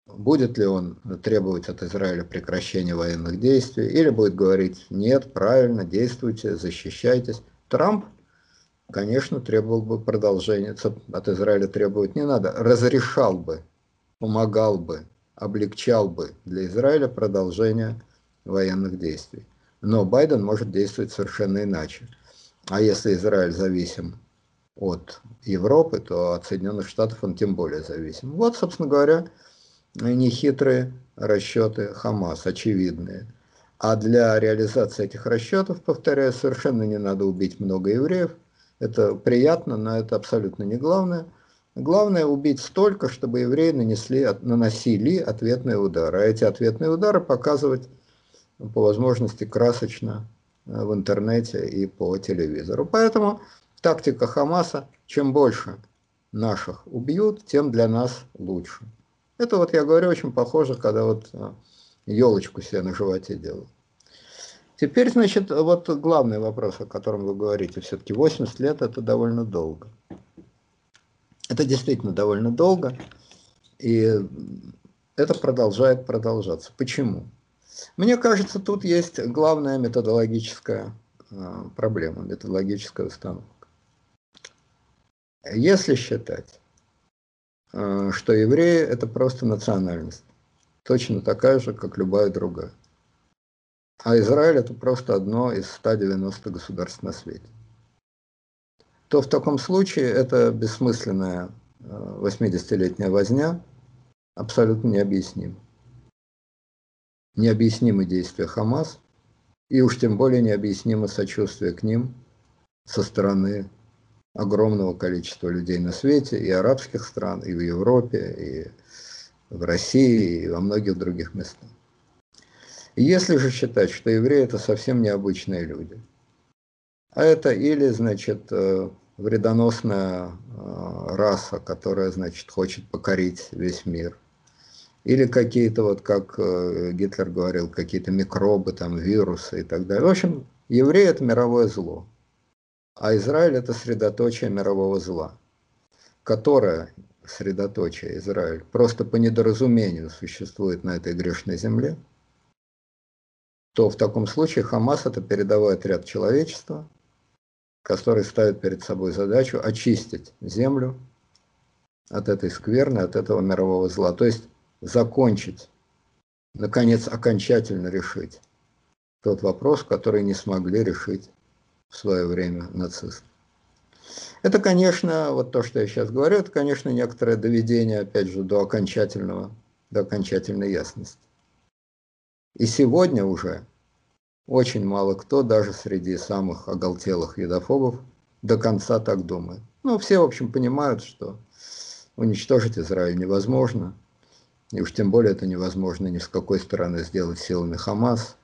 Будет ли он требовать от Израиля прекращения военных действий, или будет говорить, нет, правильно, действуйте, защищайтесь. Трамп, конечно, требовал бы продолжения, от Израиля требовать не надо, разрешал бы, помогал бы, облегчал бы для Израиля продолжение военных действий. Но Байден может действовать совершенно иначе. А если Израиль зависим от Европы, то от Соединенных Штатов он тем более зависим. Вот, собственно говоря, нехитрые расчеты Хамас, очевидные. А для реализации этих расчетов, повторяю, совершенно не надо убить много евреев. Это приятно, но это абсолютно не главное. Главное убить столько, чтобы евреи нанесли, наносили ответные удары. А эти ответные удары показывать по возможности красочно э, в интернете и по телевизору. Поэтому тактика Хамаса, чем больше наших убьют, тем для нас лучше. Это вот, я говорю, очень похоже, когда вот елочку себе на животе делают. Теперь, значит, вот главный вопрос, о котором вы говорите. Все-таки 80 лет это довольно долго. Это действительно довольно долго. И это продолжает продолжаться. Почему? Мне кажется, тут есть главная методологическая а, проблема, методологическая установка. Если считать, а, что евреи – это просто национальность, точно такая же, как любая другая, а Израиль – это просто одно из 190 государств на свете, то в таком случае это бессмысленная 80-летняя а, возня абсолютно необъяснима необъяснимы действия Хамас, и уж тем более необъяснимо сочувствие к ним со стороны огромного количества людей на свете, и арабских стран, и в Европе, и в России, и во многих других местах. И если же считать, что евреи это совсем необычные люди, а это или, значит, э, вредоносная э, раса, которая, значит, хочет покорить весь мир – или какие-то, вот как э, Гитлер говорил, какие-то микробы, там, вирусы и так далее. В общем, евреи – это мировое зло, а Израиль – это средоточие мирового зла, которое, средоточие Израиль, просто по недоразумению существует на этой грешной земле, то в таком случае Хамас – это передовой отряд человечества, который ставит перед собой задачу очистить землю от этой скверны, от этого мирового зла. То есть закончить, наконец, окончательно решить тот вопрос, который не смогли решить в свое время нацисты. Это, конечно, вот то, что я сейчас говорю, это, конечно, некоторое доведение, опять же, до окончательного, до окончательной ясности. И сегодня уже очень мало кто, даже среди самых оголтелых едофобов, до конца так думает. Ну, все, в общем, понимают, что уничтожить Израиль невозможно – и уж тем более это невозможно ни с какой стороны сделать силами Хамас.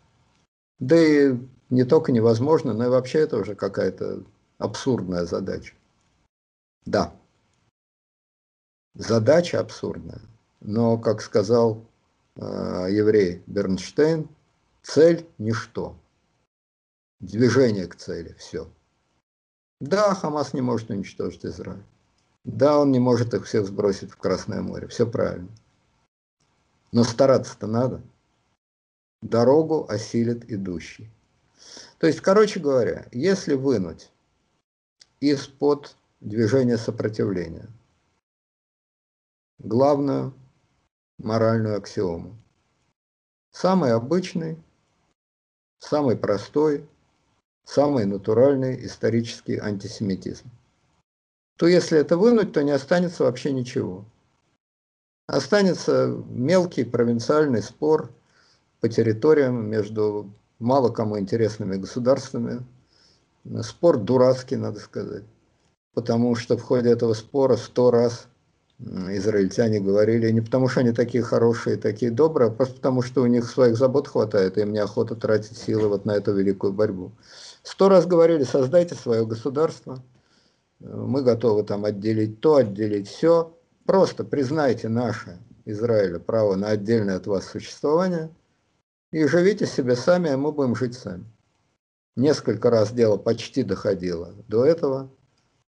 Да и не только невозможно, но и вообще это уже какая-то абсурдная задача. Да, задача абсурдная, но, как сказал э, еврей Бернштейн, цель – ничто. Движение к цели – все. Да, Хамас не может уничтожить Израиль. Да, он не может их всех сбросить в Красное море. Все правильно. Но стараться-то надо. Дорогу осилит идущий. То есть, короче говоря, если вынуть из-под движения сопротивления главную моральную аксиому, самый обычный, самый простой, самый натуральный исторический антисемитизм, то если это вынуть, то не останется вообще ничего. Останется мелкий провинциальный спор по территориям между мало кому интересными государствами. Спор дурацкий, надо сказать. Потому что в ходе этого спора сто раз израильтяне говорили, не потому что они такие хорошие, такие добрые, а просто потому что у них своих забот хватает, и им неохота тратить силы вот на эту великую борьбу. Сто раз говорили, создайте свое государство, мы готовы там отделить то, отделить все, Просто признайте наше, Израиля, право на отдельное от вас существование и живите себе сами, а мы будем жить сами. Несколько раз дело почти доходило до этого,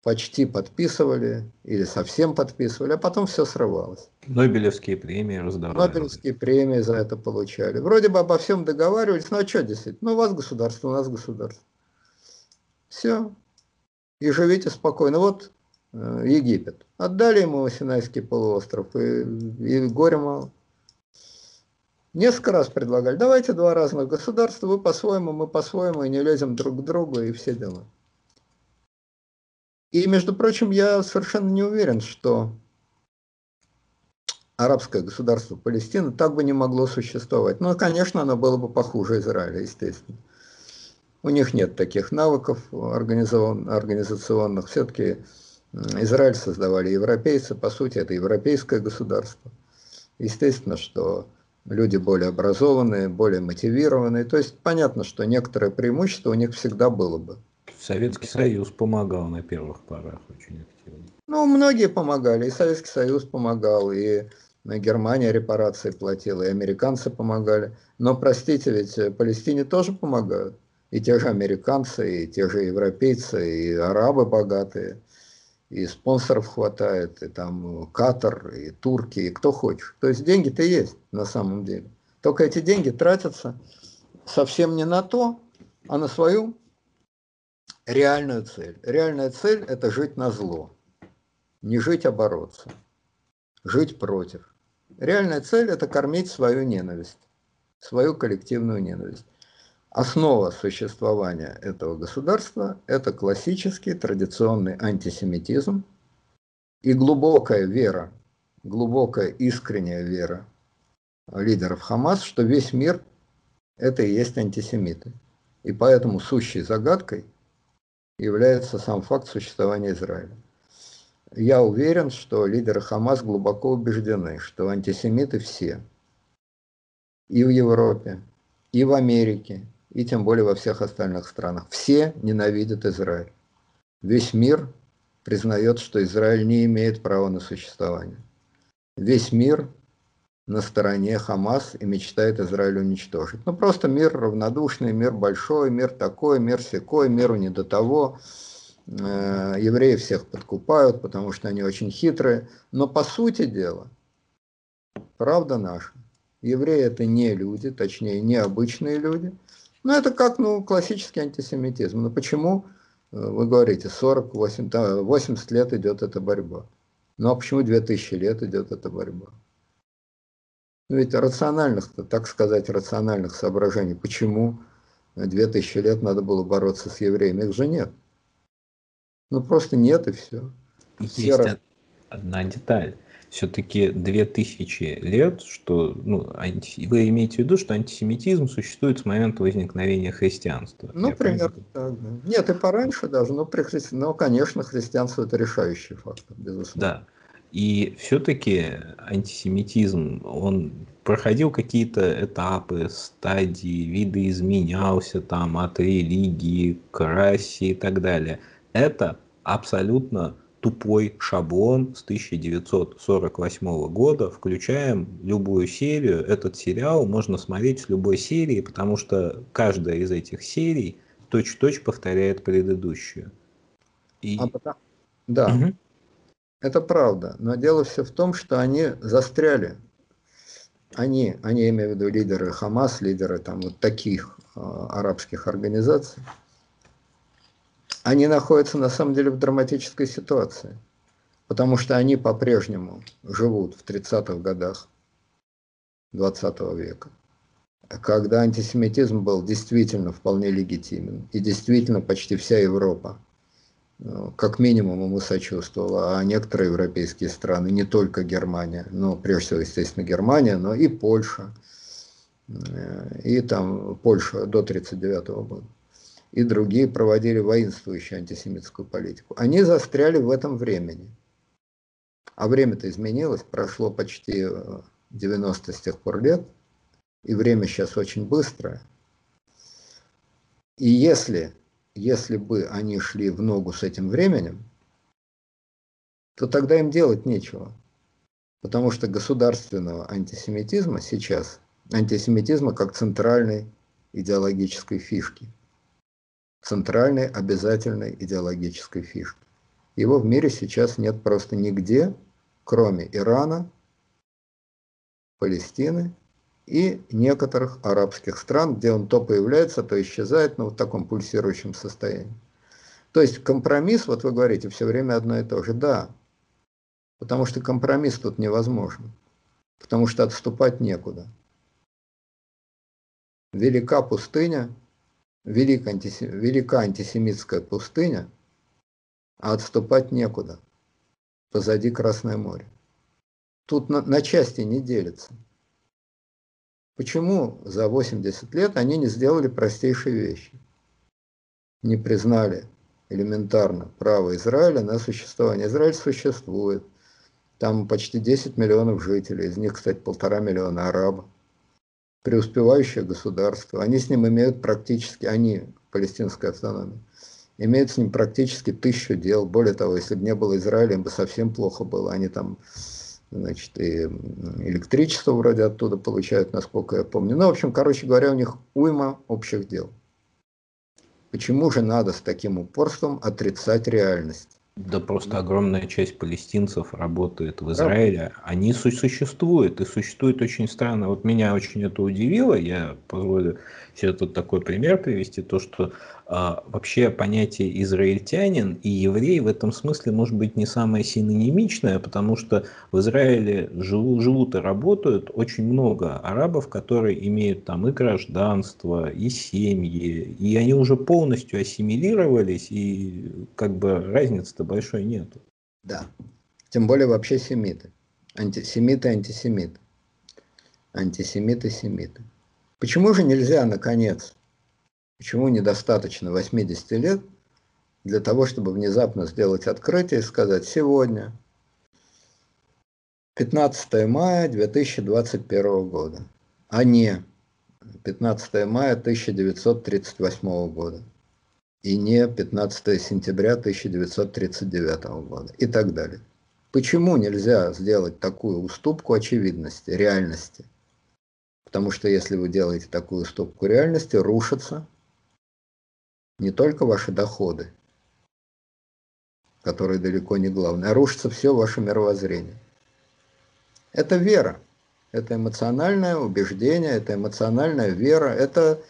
почти подписывали или совсем подписывали, а потом все срывалось. Нобелевские премии раздавали. Нобелевские премии за это получали. Вроде бы обо всем договаривались, ну а что действительно? Ну у вас государство, у нас государство. Все. И живите спокойно. Вот Э, Египет. Отдали ему Синайский полуостров, и, и горя мало. Несколько раз предлагали, давайте два разных государства, вы по-своему, мы по-своему, и не лезем друг к другу, и все дела. И, между прочим, я совершенно не уверен, что арабское государство Палестина так бы не могло существовать. Ну, конечно, оно было бы похуже Израиля, естественно. У них нет таких навыков организационных. Все-таки Израиль создавали европейцы, по сути, это европейское государство. Естественно, что люди более образованные, более мотивированные. То есть понятно, что некоторое преимущество у них всегда было бы. Советский Союз помогал на первых порах очень активно. Ну, многие помогали, и Советский Союз помогал, и Германия репарации платила, и американцы помогали. Но, простите, ведь Палестине тоже помогают. И те же американцы, и те же европейцы, и арабы богатые – и спонсоров хватает, и там Катар, и турки, и кто хочешь. То есть деньги-то есть на самом деле. Только эти деньги тратятся совсем не на то, а на свою реальную цель. Реальная цель – это жить на зло. Не жить, а бороться. Жить против. Реальная цель – это кормить свою ненависть, свою коллективную ненависть. Основа существования этого государства – это классический традиционный антисемитизм и глубокая вера, глубокая искренняя вера лидеров Хамас, что весь мир – это и есть антисемиты. И поэтому сущей загадкой является сам факт существования Израиля. Я уверен, что лидеры Хамас глубоко убеждены, что антисемиты все. И в Европе, и в Америке, и тем более во всех остальных странах. Все ненавидят Израиль. Весь мир признает, что Израиль не имеет права на существование. Весь мир на стороне Хамас и мечтает Израиль уничтожить. Ну просто мир равнодушный, мир большой, мир такой, мир секой, миру не до того. Э, евреи всех подкупают, потому что они очень хитрые. Но по сути дела, правда наша. Евреи это не люди, точнее не обычные люди – ну, это как, ну, классический антисемитизм. Ну, почему, э, вы говорите, 40, 80, 80 лет идет эта борьба? Ну, а почему 2000 лет идет эта борьба? Ну, ведь рациональных, так сказать, рациональных соображений, почему 2000 лет надо было бороться с евреями, их же нет. Ну, просто нет и все. Есть все одна деталь все-таки 2000 лет, что ну, анти... вы имеете в виду, что антисемитизм существует с момента возникновения христианства. Ну, примерно так, да. Нет, и пораньше даже, но, при христи... но, конечно, христианство это решающий фактор, безусловно. Да. И все-таки антисемитизм, он проходил какие-то этапы, стадии, видоизменялся там от религии к расе и так далее. Это абсолютно тупой шаблон с 1948 года, включаем любую серию. Этот сериал можно смотреть с любой серии, потому что каждая из этих серий точь-в-точь повторяет предыдущую. И... А потому... Да, угу. это правда. Но дело все в том, что они застряли. Они, они, я имею в виду лидеры Хамас, лидеры там вот таких э, арабских организаций, они находятся на самом деле в драматической ситуации, потому что они по-прежнему живут в 30-х годах 20 века, когда антисемитизм был действительно вполне легитимен, и действительно почти вся Европа, ну, как минимум, ему сочувствовала, а некоторые европейские страны, не только Германия, но прежде всего, естественно, Германия, но и Польша, э, и там Польша до 1939 года и другие проводили воинствующую антисемитскую политику. Они застряли в этом времени. А время-то изменилось, прошло почти 90 э, с тех пор лет, и время сейчас очень быстрое. И если, если бы они шли в ногу с этим временем, то тогда им делать нечего. Потому что государственного антисемитизма сейчас, антисемитизма как центральной идеологической фишки – центральной обязательной идеологической фишки. Его в мире сейчас нет просто нигде, кроме Ирана, Палестины и некоторых арабских стран, где он то появляется, то исчезает, но в таком пульсирующем состоянии. То есть компромисс, вот вы говорите, все время одно и то же. Да, потому что компромисс тут невозможен, потому что отступать некуда. велика пустыня, велик антисем... велика антисемитская пустыня, а отступать некуда. Позади Красное море. Тут на, на части не делится. Почему за 80 лет они не сделали простейшие вещи? Не признали элементарно право Израиля на существование. Израиль существует. Там почти 10 миллионов жителей, из них, кстати, полтора миллиона арабов. Преуспевающее государство. Они с ним имеют практически, они, палестинская автономия, имеют с ним практически тысячу дел. Более того, если бы не было Израиля, им бы совсем плохо было. Они там значит, и электричество вроде оттуда получают, насколько я помню. Ну, в общем, короче говоря, у них уйма общих дел. Почему же надо с таким упорством отрицать реальность? Да просто огромная часть палестинцев работает в Израиле. Они существуют, и существует очень странно. Вот меня очень это удивило. Я позволю себе тут такой пример привести. То, что вообще понятие израильтянин и еврей в этом смысле может быть не самое синонимичное, потому что в Израиле живу, живут и работают очень много арабов, которые имеют там и гражданство, и семьи, и они уже полностью ассимилировались, и как бы разницы-то большой нету. Да, тем более вообще семиты. Антисемиты, антисемиты. Антисемиты, семиты. Почему же нельзя, наконец, Почему недостаточно 80 лет для того, чтобы внезапно сделать открытие и сказать сегодня, 15 мая 2021 года, а не 15 мая 1938 года и не 15 сентября 1939 года и так далее. Почему нельзя сделать такую уступку очевидности, реальности? Потому что если вы делаете такую уступку реальности, рушится не только ваши доходы, которые далеко не главное, а рушится все ваше мировоззрение. Это вера, это эмоциональное убеждение, это эмоциональная вера, это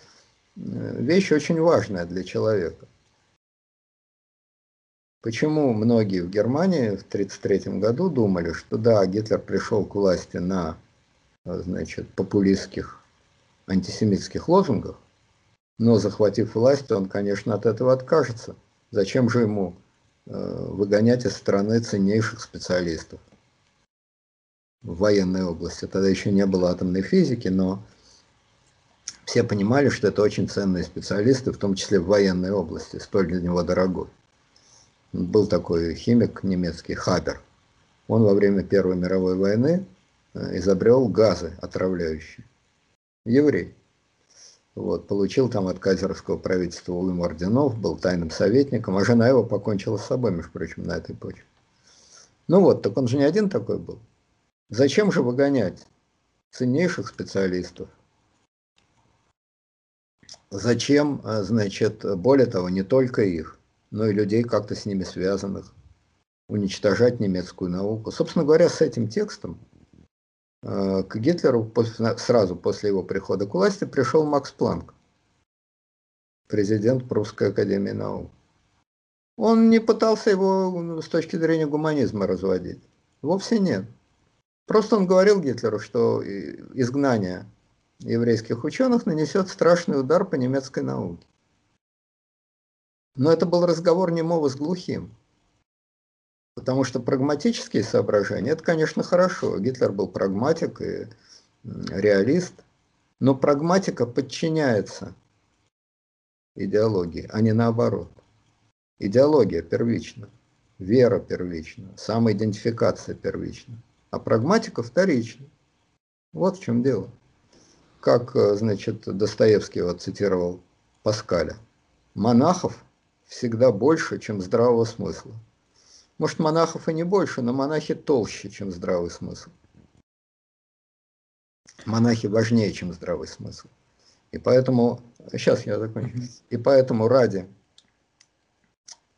э, вещь очень важная для человека. Почему многие в Германии в 1933 году думали, что да, Гитлер пришел к власти на значит, популистских антисемитских лозунгах, но захватив власть, он, конечно, от этого откажется. Зачем же ему э, выгонять из страны ценнейших специалистов в военной области? Тогда еще не было атомной физики, но все понимали, что это очень ценные специалисты, в том числе в военной области, столь для него дорогой. Был такой химик немецкий Хабер. Он во время Первой мировой войны э, изобрел газы отравляющие. Еврей. Вот, получил там от кайзеровского правительства уйму орденов, был тайным советником, а жена его покончила с собой, между прочим, на этой почве. Ну вот, так он же не один такой был. Зачем же выгонять ценнейших специалистов? Зачем, а, значит, более того, не только их, но и людей, как-то с ними связанных, уничтожать немецкую науку? Собственно говоря, с этим текстом к Гитлеру сразу после его прихода к власти пришел Макс Планк, президент Прусской академии наук. Он не пытался его с точки зрения гуманизма разводить. Вовсе нет. Просто он говорил Гитлеру, что изгнание еврейских ученых нанесет страшный удар по немецкой науке. Но это был разговор немого с глухим. Потому что прагматические соображения, это, конечно, хорошо. Гитлер был прагматик и реалист, но прагматика подчиняется идеологии, а не наоборот. Идеология первична, вера первична, самоидентификация первична, а прагматика вторична. Вот в чем дело. Как, э, значит, Достоевский вот цитировал Паскаля. Монахов всегда больше, чем здравого смысла. Может, монахов и не больше, но монахи толще, чем здравый смысл. Монахи важнее, чем здравый смысл. И поэтому, сейчас я закончу, и поэтому ради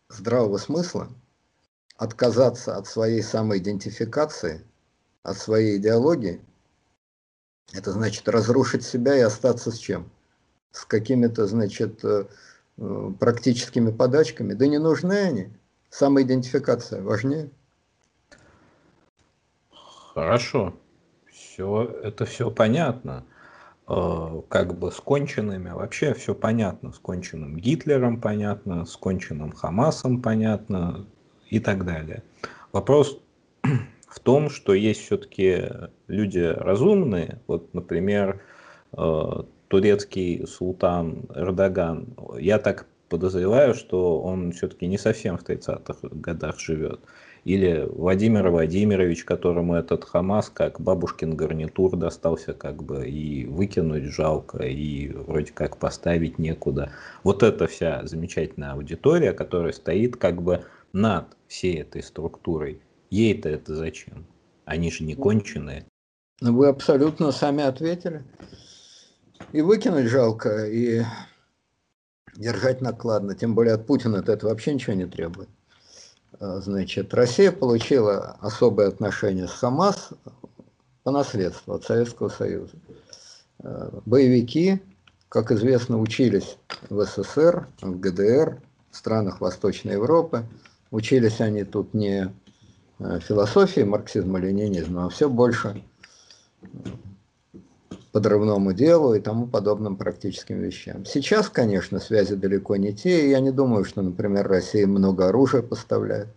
здравого смысла отказаться от своей самоидентификации, от своей идеологии, это значит разрушить себя и остаться с чем? С какими-то, значит, э, практическими подачками. Да не нужны они. Самоидентификация важнее? Хорошо. Все, это все понятно. э, как бы с конченными. Вообще все понятно. С конченным Гитлером понятно, с конченным Хамасом понятно и так далее. Вопрос в том, что есть все-таки люди разумные. Вот, например, э, турецкий султан Эрдоган. Я так подозреваю, что он все-таки не совсем в 30-х годах живет. Или Владимир Владимирович, которому этот Хамас как бабушкин гарнитур достался как бы и выкинуть жалко, и вроде как поставить некуда. Вот эта вся замечательная аудитория, которая стоит как бы над всей этой структурой. Ей-то это зачем? Они же не конченые. Ну, вы абсолютно сами ответили. И выкинуть жалко, и держать накладно. Тем более от Путина это вообще ничего не требует. А, значит, Россия получила особое отношение с Хамас по наследству от Советского Союза. А, боевики, как известно, учились в СССР, в ГДР, в странах Восточной Европы. Учились они тут не а, философии марксизма, ленинизма, а все больше подрывному делу и тому подобным практическим вещам. Сейчас, конечно, связи далеко не те, и я не думаю, что, например, Россия много оружия поставляет.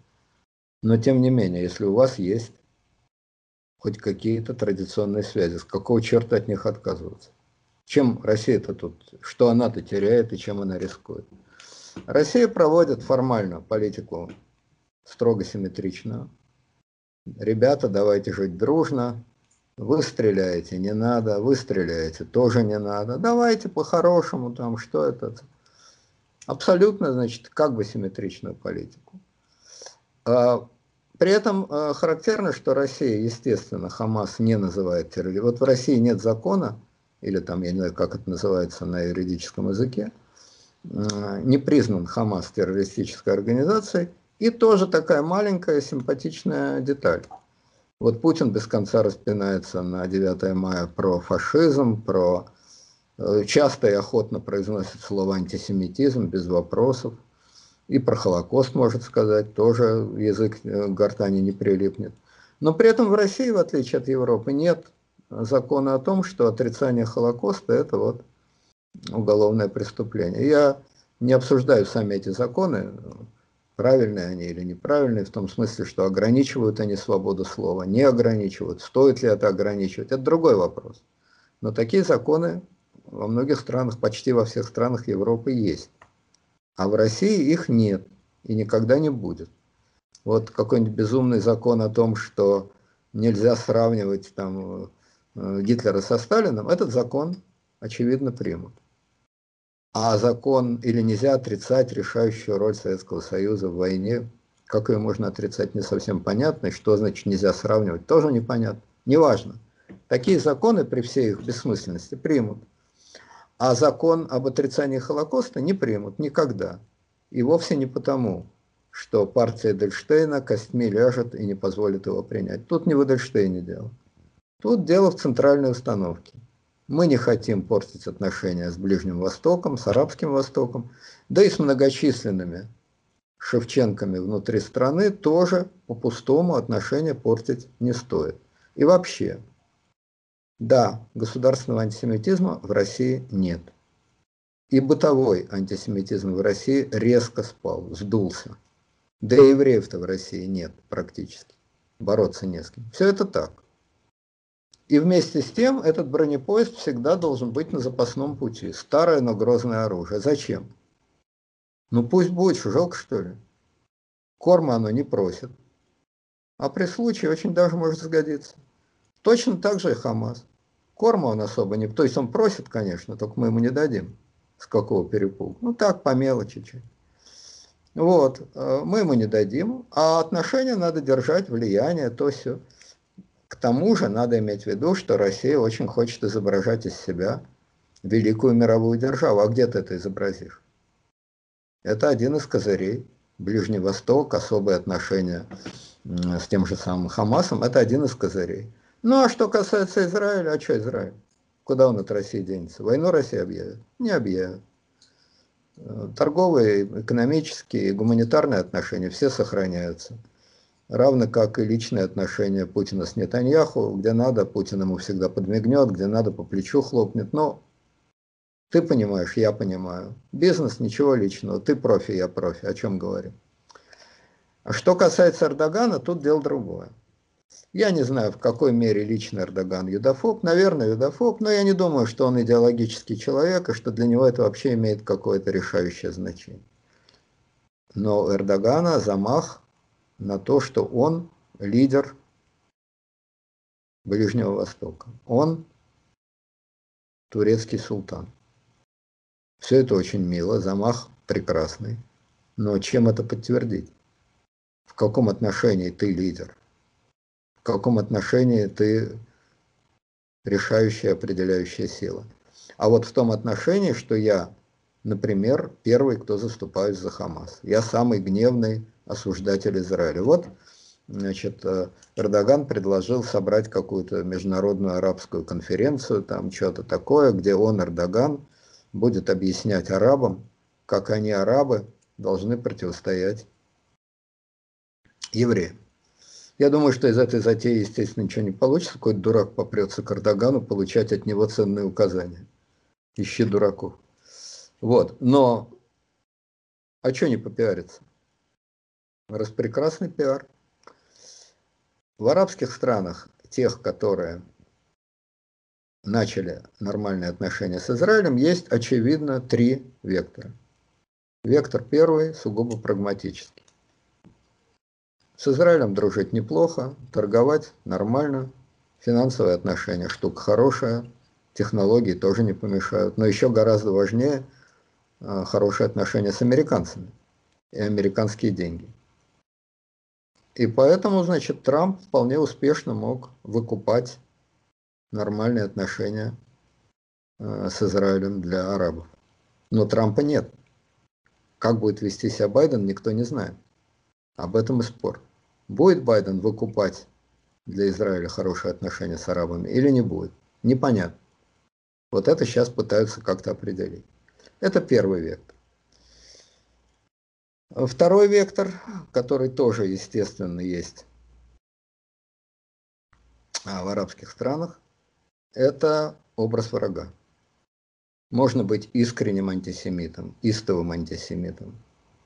Но, тем не менее, если у вас есть хоть какие-то традиционные связи, с какого черта от них отказываться? Чем Россия-то тут, что она-то теряет и чем она рискует? Россия проводит формально политику строго симметричную. Ребята, давайте жить дружно, вы стреляете, не надо, вы стреляете, тоже не надо. Давайте по-хорошему там, что это? Абсолютно, значит, как бы симметричную политику. А, при этом а, характерно, что Россия, естественно, Хамас не называет террористом. Вот в России нет закона, или там, я не знаю, как это называется на юридическом языке, а, не признан Хамас террористической организацией, и тоже такая маленькая симпатичная деталь. Вот Путин без конца распинается на 9 мая про фашизм, про э, часто и охотно произносит слово антисемитизм без вопросов. И про Холокост может сказать, тоже язык э, гортани не прилипнет. Но при этом в России, в отличие от Европы, нет закона о том, что отрицание Холокоста – это вот уголовное преступление. Я не обсуждаю сами эти законы, правильные они или неправильные, в том смысле, что ограничивают они свободу слова, не ограничивают, стоит ли это ограничивать, это другой вопрос. Но такие законы во многих странах, почти во всех странах Европы есть. А в России их нет и никогда не будет. Вот какой-нибудь безумный закон о том, что нельзя сравнивать там, э, Гитлера со Сталином, этот закон, очевидно, примут. А закон или нельзя отрицать решающую роль Советского Союза в войне, как ее можно отрицать, не совсем понятно, и что значит нельзя сравнивать, тоже непонятно. Неважно. Такие законы при всей их бессмысленности примут. А закон об отрицании Холокоста не примут никогда. И вовсе не потому, что партия Эдельштейна костьми ляжет и не позволит его принять. Тут не в Эдельштейне дело. Тут дело в центральной установке. Мы не хотим портить отношения с Ближним Востоком, с Арабским Востоком, да и с многочисленными Шевченками внутри страны тоже по-пустому отношения портить не стоит. И вообще, да, государственного антисемитизма в России нет. И бытовой антисемитизм в России резко спал, сдулся. Да и евреев-то в России нет практически. Бороться не с кем. Все это так. И вместе с тем этот бронепоезд всегда должен быть на запасном пути. Старое, но грозное оружие. Зачем? Ну пусть будет, жалко что ли? Корма оно не просит. А при случае очень даже может сгодиться. Точно так же и Хамас. Корма он особо не... То есть он просит, конечно, только мы ему не дадим. С какого перепугу? Ну так, по мелочи чуть. Вот, э, мы ему не дадим, а отношения надо держать, влияние, то все. К тому же надо иметь в виду, что Россия очень хочет изображать из себя великую мировую державу. А где ты это изобразишь? Это один из козырей. Ближний Восток, особые отношения с тем же самым Хамасом, это один из козырей. Ну а что касается Израиля, а что Израиль? Куда он от России денется? Войну Россия объявит? Не объявит. Торговые, экономические, гуманитарные отношения все сохраняются. Равно как и личные отношения Путина с Нетаньяху, где надо, Путин ему всегда подмигнет, где надо, по плечу хлопнет. Но ты понимаешь, я понимаю. Бизнес, ничего личного. Ты профи, я профи. О чем говорим? А что касается Эрдогана, тут дело другое. Я не знаю, в какой мере лично Эрдоган юдофоб. Наверное, юдофоб, но я не думаю, что он идеологический человек, и что для него это вообще имеет какое-то решающее значение. Но Эрдогана замах на то, что он лидер Ближнего Востока. Он турецкий султан. Все это очень мило, замах прекрасный. Но чем это подтвердить? В каком отношении ты лидер? В каком отношении ты решающая, определяющая сила? А вот в том отношении, что я, например, первый, кто заступаюсь за Хамас. Я самый гневный осуждатель Израиля. Вот, значит, э, Эрдоган предложил собрать какую-то международную арабскую конференцию, там что-то такое, где он, Эрдоган, будет объяснять арабам, как они, арабы, должны противостоять евреям. Я думаю, что из этой затеи, естественно, ничего не получится. Какой-то дурак попрется к Эрдогану получать от него ценные указания. Ищи дураков. Вот. Но а что не попиариться? Распрекрасный пиар. В арабских странах, тех, которые начали нормальные отношения с Израилем, есть, очевидно, три вектора. Вектор первый сугубо прагматический. С Израилем дружить неплохо, торговать нормально, финансовые отношения штука хорошая, технологии тоже не помешают, но еще гораздо важнее а, хорошие отношения с американцами и американские деньги. И поэтому, значит, Трамп вполне успешно мог выкупать нормальные отношения э, с Израилем для арабов. Но Трампа нет. Как будет вести себя Байден, никто не знает. Об этом и спор. Будет Байден выкупать для Израиля хорошие отношения с арабами или не будет? Непонятно. Вот это сейчас пытаются как-то определить. Это первый вектор. Второй вектор, который тоже, естественно, есть а, в арабских странах, это образ врага. Можно быть искренним антисемитом, истовым антисемитом.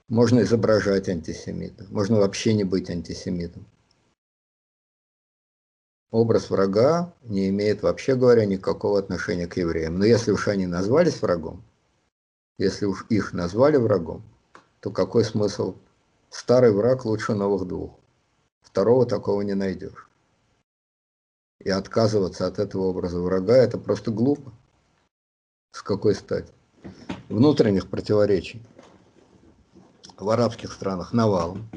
Можно изображать антисемита. Можно вообще не быть антисемитом. Образ врага не имеет, вообще говоря, никакого отношения к евреям. Но если уж они назвались врагом, если уж их назвали врагом, то какой смысл? Старый враг лучше новых двух. Второго такого не найдешь. И отказываться от этого образа врага это просто глупо. С какой стати? Внутренних противоречий в арабских странах навалом.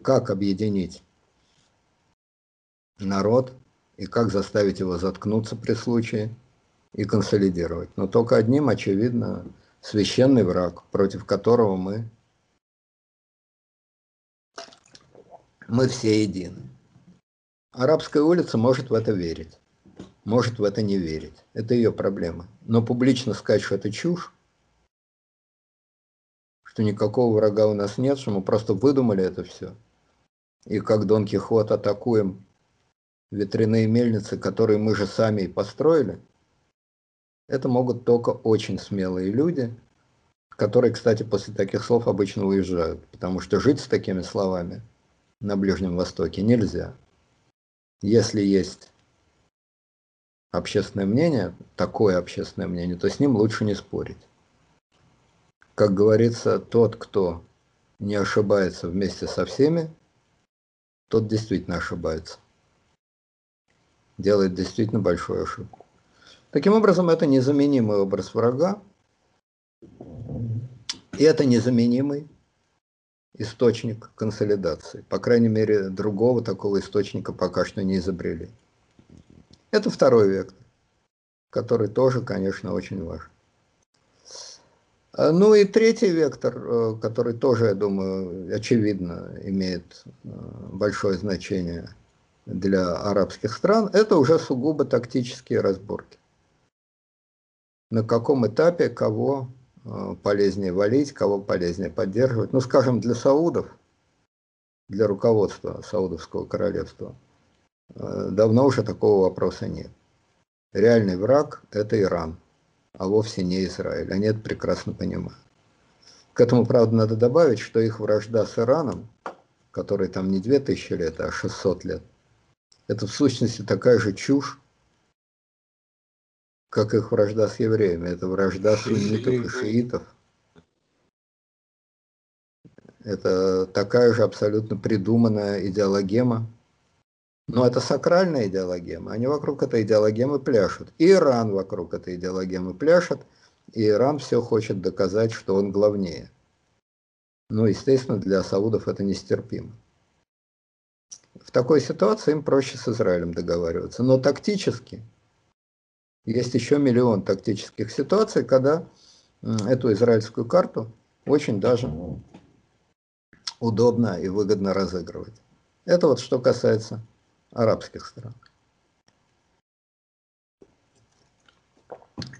Как объединить народ и как заставить его заткнуться при случае и консолидировать. Но только одним, очевидно, священный враг, против которого мы, мы все едины. Арабская улица может в это верить, может в это не верить. Это ее проблема. Но публично сказать, что это чушь, что никакого врага у нас нет, что мы просто выдумали это все. И как Дон Кихот атакуем ветряные мельницы, которые мы же сами и построили – это могут только очень смелые люди, которые, кстати, после таких слов обычно уезжают, потому что жить с такими словами на Ближнем Востоке нельзя. Если есть общественное мнение, такое общественное мнение, то с ним лучше не спорить. Как говорится, тот, кто не ошибается вместе со всеми, тот действительно ошибается. Делает действительно большую ошибку. Таким образом, это незаменимый образ врага, и это незаменимый источник консолидации. По крайней мере, другого такого источника пока что не изобрели. Это второй вектор, который тоже, конечно, очень важен. Ну и третий вектор, э, который тоже, я думаю, очевидно имеет э, большое значение для арабских стран, это уже сугубо тактические разборки на каком этапе кого э, полезнее валить, кого полезнее поддерживать. Ну, скажем, для саудов для руководства Саудовского королевства, э, давно уже такого вопроса нет. Реальный враг – это Иран, а вовсе не Израиль. Они это прекрасно понимают. К этому, правда, надо добавить, что их вражда с Ираном, который там не 2000 лет, а 600 лет, это в сущности такая же чушь, как их вражда с евреями. Это вражда суннитов и шиитов. Это такая же абсолютно придуманная идеологема. Но это сакральная идеологема. Они вокруг этой идеологемы пляшут. И Иран вокруг этой идеологемы пляшет. И Иран все хочет доказать, что он главнее. Ну, естественно, для саудов это нестерпимо. В такой ситуации им проще с Израилем договариваться. Но тактически есть еще миллион тактических ситуаций, когда эту израильскую карту очень даже удобно и выгодно разыгрывать. Это вот что касается арабских стран.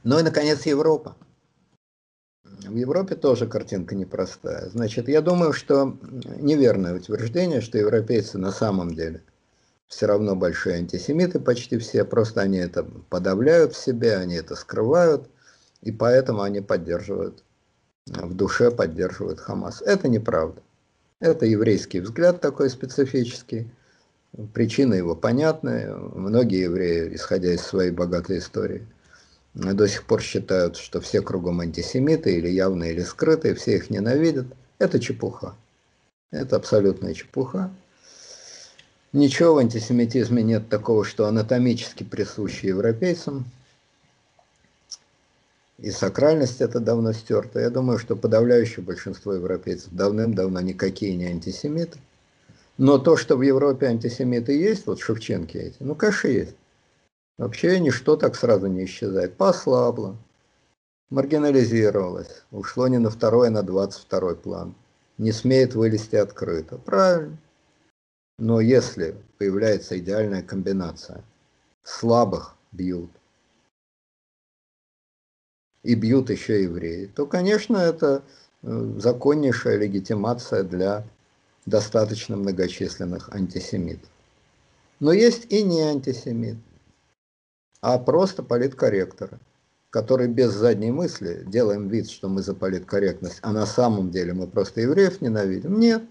Ну и, наконец, Европа. В Европе тоже картинка непростая. Значит, я думаю, что неверное утверждение, что европейцы на самом деле все равно большие антисемиты почти все, просто они это подавляют в себе, они это скрывают, и поэтому они поддерживают, в душе поддерживают Хамас. Это неправда. Это еврейский взгляд такой специфический. Причины его понятны. Многие евреи, исходя из своей богатой истории, до сих пор считают, что все кругом антисемиты, или явные, или скрытые, все их ненавидят. Это чепуха. Это абсолютная чепуха. Ничего в антисемитизме нет такого, что анатомически присуще европейцам. И сакральность это давно стерта. Я думаю, что подавляющее большинство европейцев давным-давно никакие не антисемиты. Но то, что в Европе антисемиты есть, вот Шевченки эти, ну, конечно, есть. Вообще ничто так сразу не исчезает. Послабло, маргинализировалось, ушло не на второй, а на двадцать второй план. Не смеет вылезти открыто. Правильно. Но если появляется идеальная комбинация, слабых бьют, и бьют еще евреи, то, конечно, это э, законнейшая легитимация для достаточно многочисленных антисемитов. Но есть и не антисемит, а просто политкорректоры, которые без задней мысли делаем вид, что мы за политкорректность, а на самом деле мы просто евреев ненавидим. Нет,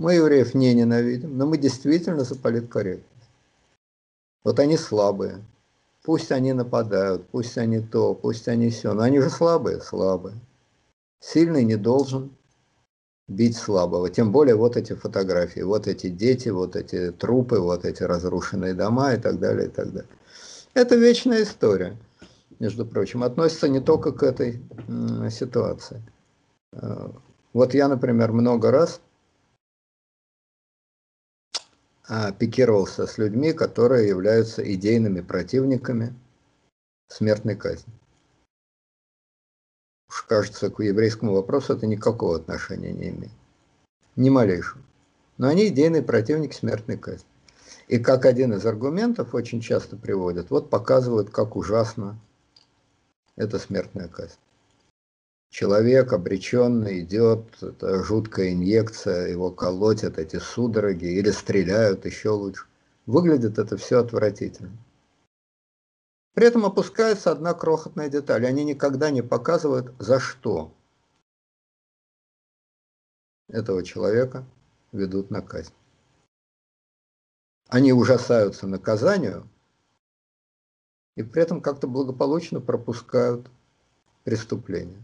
мы евреев не ненавидим, но мы действительно за политкорректность. Вот они слабые. Пусть они нападают, пусть они то, пусть они все. Но они же слабые, слабые. Сильный не должен бить слабого. Тем более вот эти фотографии, вот эти дети, вот эти трупы, вот эти разрушенные дома и так далее, и так далее. Это вечная история, между прочим, относится не только к этой ситуации. Э, вот я, например, много раз пикировался с людьми, которые являются идейными противниками смертной казни. Уж кажется, к еврейскому вопросу это никакого отношения не имеет. Ни малейшего. Но они идейные противники смертной казни. И как один из аргументов очень часто приводят, вот показывают, как ужасно эта смертная казнь. Человек обреченный идет, это жуткая инъекция, его колотят эти судороги или стреляют еще лучше. Выглядит это все отвратительно. При этом опускается одна крохотная деталь. Они никогда не показывают, за что этого человека ведут на казнь. Они ужасаются наказанию и при этом как-то благополучно пропускают преступление.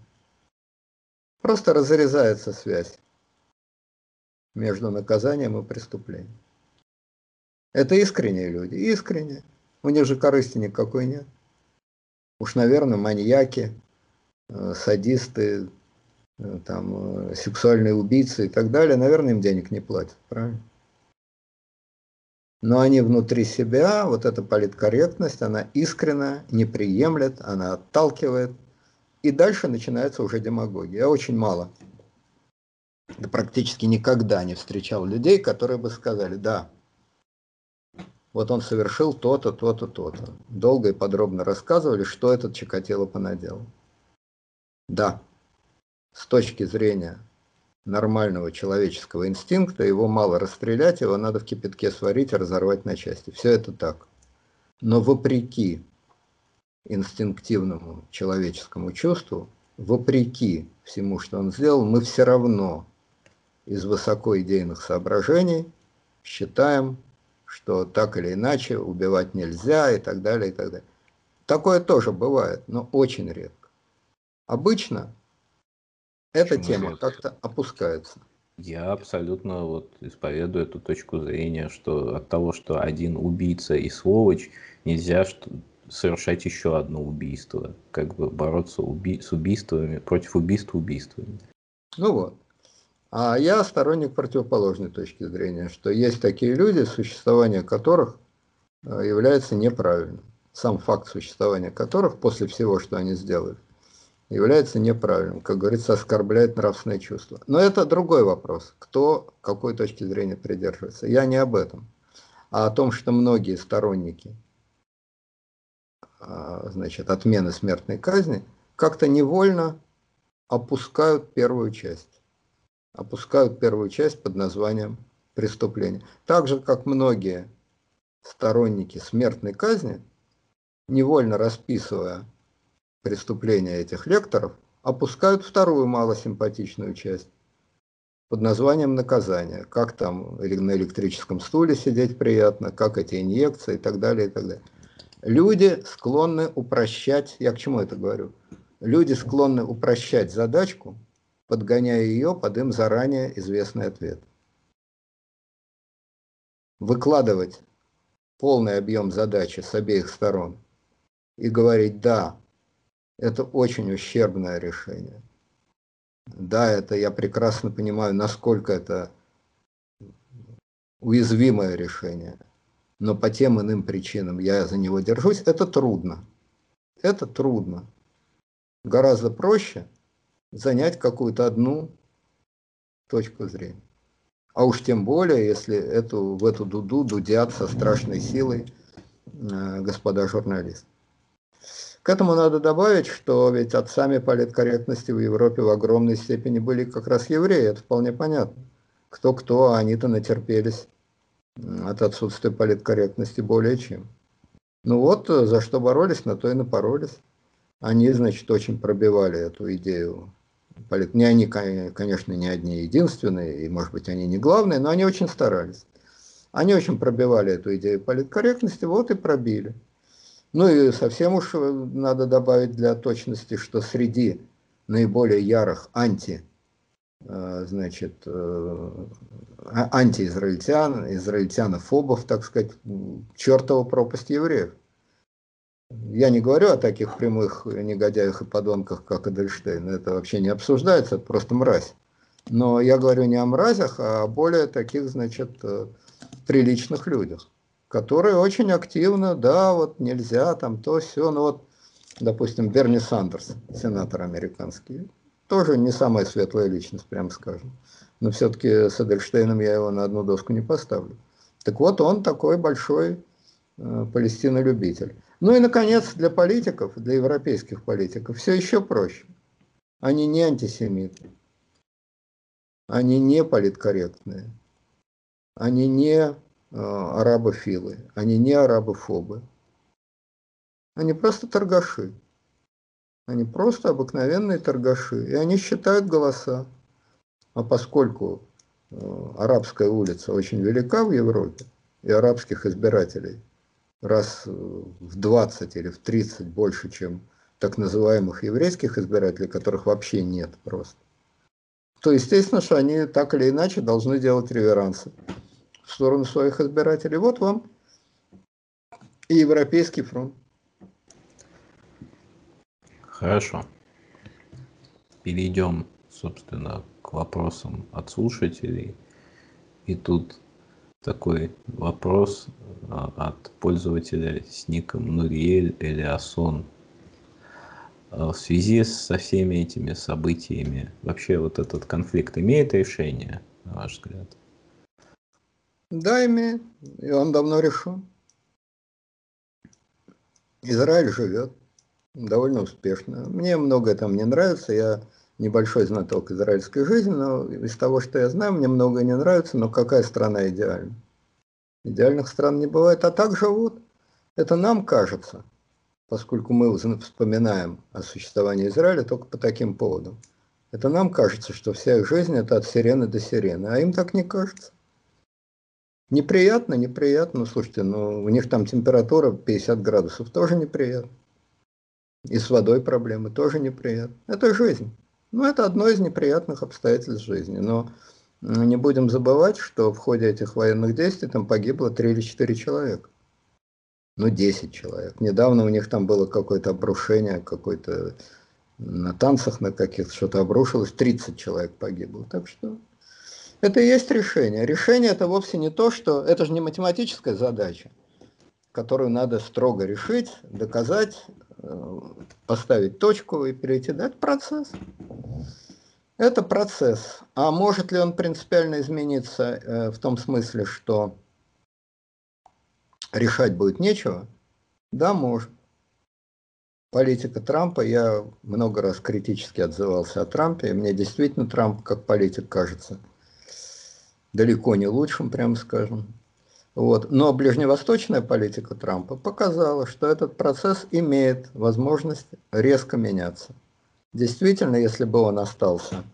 Просто разрезается связь между наказанием и преступлением. Это искренние люди, искренние. У них же корысти никакой нет. Уж, наверное, маньяки, э, садисты, э, там, э, сексуальные убийцы и так далее, наверное, им денег не платят, правильно? Но они внутри себя, вот эта политкорректность, она искренна, не приемлет, она отталкивает – и дальше начинается уже демагогия. Я очень мало, да практически никогда не встречал людей, которые бы сказали, да, вот он совершил то-то, то-то, то-то. Долго и подробно рассказывали, что этот Чикатило понаделал. Да, с точки зрения нормального человеческого инстинкта, его мало расстрелять, его надо в кипятке сварить и разорвать на части. Все это так. Но вопреки инстинктивному человеческому чувству, вопреки всему, что он сделал, мы все равно из высокоидейных соображений считаем, что так или иначе убивать нельзя и так далее, и так далее. Такое тоже бывает, но очень редко. Обычно эта Почему тема как-то опускается. Я абсолютно вот исповедую эту точку зрения, что от того, что один убийца и сволочь, нельзя что совершать еще одно убийство, как бы бороться уби с убийствами, против убийств убийствами. Ну вот. А я сторонник противоположной точки зрения, что есть такие люди, существование которых э, является неправильным. Сам факт существования которых, после всего, что они сделали, является неправильным, как говорится, оскорбляет нравственное чувство. Но это другой вопрос, кто какой точки зрения придерживается. Я не об этом, а о том, что многие сторонники значит, отмены смертной казни как-то невольно опускают первую часть. Опускают первую часть под названием преступление. Так же, как многие сторонники смертной казни, невольно расписывая преступления этих лекторов, опускают вторую малосимпатичную часть под названием наказание. Как там на электрическом стуле сидеть приятно, как эти инъекции и так далее, и так далее. Люди склонны упрощать, я к чему это говорю? Люди склонны упрощать задачку, подгоняя ее под им заранее известный ответ. Выкладывать полный объем задачи с обеих сторон и говорить «да, это очень ущербное решение. Да, это я прекрасно понимаю, насколько это уязвимое решение, но по тем иным причинам я за него держусь, это трудно. Это трудно. Гораздо проще занять какую-то одну точку зрения. А уж тем более, если эту, в эту дуду дудят со страшной силой э, господа журналисты. К этому надо добавить, что ведь отцами политкорректности в Европе в огромной степени были как раз евреи, это вполне понятно. Кто-кто, а они-то натерпелись от отсутствия политкорректности более чем. Ну вот, за что боролись, на то и напоролись. Они, значит, очень пробивали эту идею. Не они, конечно, не одни единственные, и, может быть, они не главные, но они очень старались. Они очень пробивали эту идею политкорректности, вот и пробили. Ну и совсем уж э, надо добавить для точности, что среди наиболее ярых анти, э, значит, э, а, антиизраильтян, израильтянофобов, так сказать, чертова пропасть евреев. Я не говорю о таких прямых негодяях и подонках, как Эдельштейн, это вообще не обсуждается, это просто мразь. Но я говорю не о мразях, а о более таких, значит, приличных людях которые очень активно, да, вот нельзя, там то все, ну вот, допустим, Берни Сандерс, сенатор американский, тоже не самая светлая личность, прям скажем. Но все-таки с Эдельштейном я его на одну доску не поставлю. Так вот, он такой большой э, палестинолюбитель. Ну и, наконец, для политиков, для европейских политиков, все еще проще. Они не антисемиты, они не политкорректные, они не Э, арабофилы, они не арабофобы. Они просто торгаши. Они просто обыкновенные торгаши. И они считают голоса. А поскольку э, арабская улица очень велика в Европе, и арабских избирателей раз в 20 или в 30 больше, чем так называемых еврейских избирателей, которых вообще нет просто, то естественно, что они так или иначе должны делать реверансы в сторону своих избирателей. Вот вам и Европейский фронт. Хорошо. Перейдем, собственно, к вопросам от слушателей. И тут такой вопрос а, от пользователя с ником Нуриэль Элиасон. А, в связи со всеми этими событиями, вообще вот этот конфликт имеет решение, на ваш взгляд? Да, имеет. И он давно решен. Израиль живет довольно успешно. Мне многое там не нравится. Я небольшой знаток израильской жизни, но из того, что я знаю, мне многое не нравится, но какая страна идеальна? Идеальных стран не бывает, а так живут. Это нам кажется, поскольку мы вспоминаем о существовании Израиля только по таким поводам. Это нам кажется, что вся их жизнь это от сирены до сирены, а им так не кажется. Неприятно, неприятно. Ну, слушайте, ну, у них там температура 50 градусов, тоже неприятно. И с водой проблемы тоже неприятно. Это жизнь. Ну, это одно из неприятных обстоятельств жизни. Но не будем забывать, что в ходе этих военных действий там погибло 3 или 4 человека. Ну, 10 человек. Недавно у них там было какое-то обрушение, какое-то на танцах на каких-то что-то обрушилось, 30 человек погибло. Так что это и есть решение. Решение это вовсе не то, что это же не математическая задача, которую надо строго решить, доказать, поставить точку и перейти. Да, это процесс. Это процесс. А может ли он принципиально измениться э, в том смысле, что решать будет нечего? Да, может. Политика Трампа, я много раз критически отзывался о Трампе, и мне действительно Трамп как политик кажется далеко не лучшим, прямо скажем. Вот. Но ближневосточная политика Трампа показала, что этот процесс имеет возможность резко меняться. Действительно, если бы он остался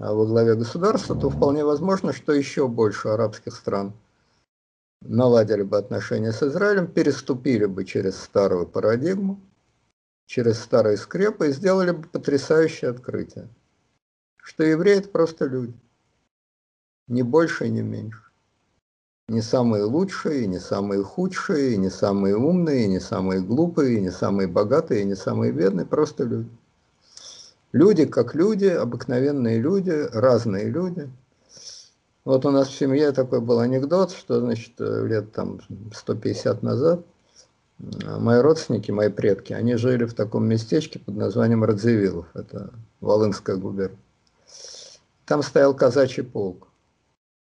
а, во главе государства, то вполне возможно, что еще больше арабских стран наладили бы отношения с Израилем, переступили бы через старую парадигму, через старые скрепы и сделали бы потрясающее открытие, что евреи это просто люди, не больше и не меньше. Не самые лучшие, не самые худшие, не самые умные, не самые глупые, не самые богатые, не самые бедные, просто люди. Люди как люди, обыкновенные люди, разные люди. Вот у нас в семье такой был анекдот, что, значит, лет там 150 назад мои родственники, мои предки, они жили в таком местечке под названием Радзивиллов, это Волынская губерния. Там стоял казачий полк.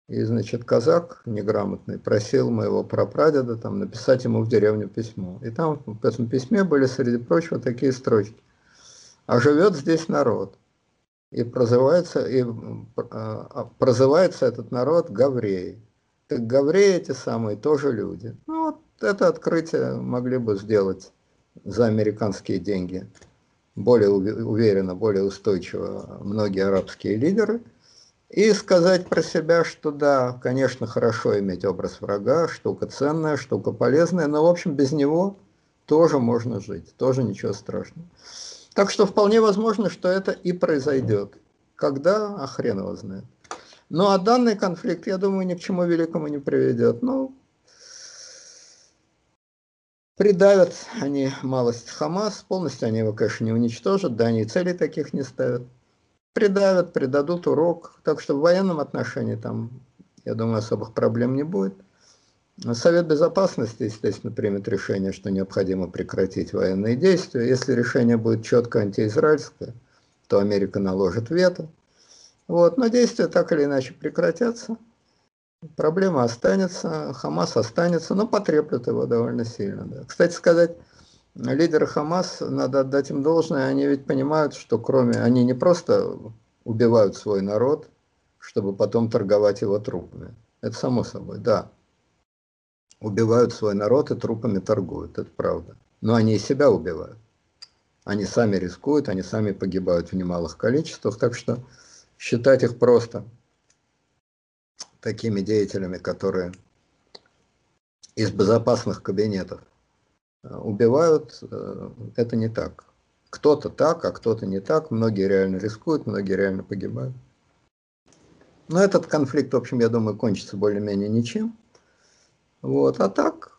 И, значит, казак неграмотный просил моего прапрадеда там написать ему в деревню письмо. И там в этом письме были, среди прочего, такие строчки а живет здесь народ. И прозывается, и, а, прозывается этот народ Гавреи. Так Гавреи эти самые тоже люди. Ну, вот это открытие могли бы сделать за американские деньги более уверенно, более устойчиво многие арабские лидеры. И сказать про себя, что да, конечно, хорошо иметь образ врага, штука ценная, штука полезная, но, в общем, без него тоже можно жить, тоже ничего страшного. Так что вполне возможно, что это и произойдет. Когда, а хрен его знает. Ну а данный конфликт, я думаю, ни к чему великому не приведет. Ну, придавят они малость Хамас, полностью они его, конечно, не уничтожат, да, они целей таких не ставят. Придавят, придадут урок, так что в военном отношении там, я думаю, особых проблем не будет. Совет Безопасности, естественно, примет решение, что необходимо прекратить военные действия. Если решение будет четко антиизраильское, то Америка наложит вето. Вот, но действия так или иначе прекратятся. Проблема останется, Хамас останется, но потреплют его довольно сильно. Да. Кстати сказать, лидеры Хамас, надо отдать им должное, они ведь понимают, что кроме, они не просто убивают свой народ, чтобы потом торговать его трупами. Это само собой, да убивают свой народ и трупами торгуют, это правда. Но они и себя убивают. Они сами рискуют, они сами погибают в немалых количествах, так что считать их просто такими деятелями, которые из безопасных кабинетов убивают, э, это не так. Кто-то так, а кто-то не так. Многие реально рискуют, многие реально погибают. Но этот конфликт, в общем, я думаю, кончится более-менее ничем. Вот, а так,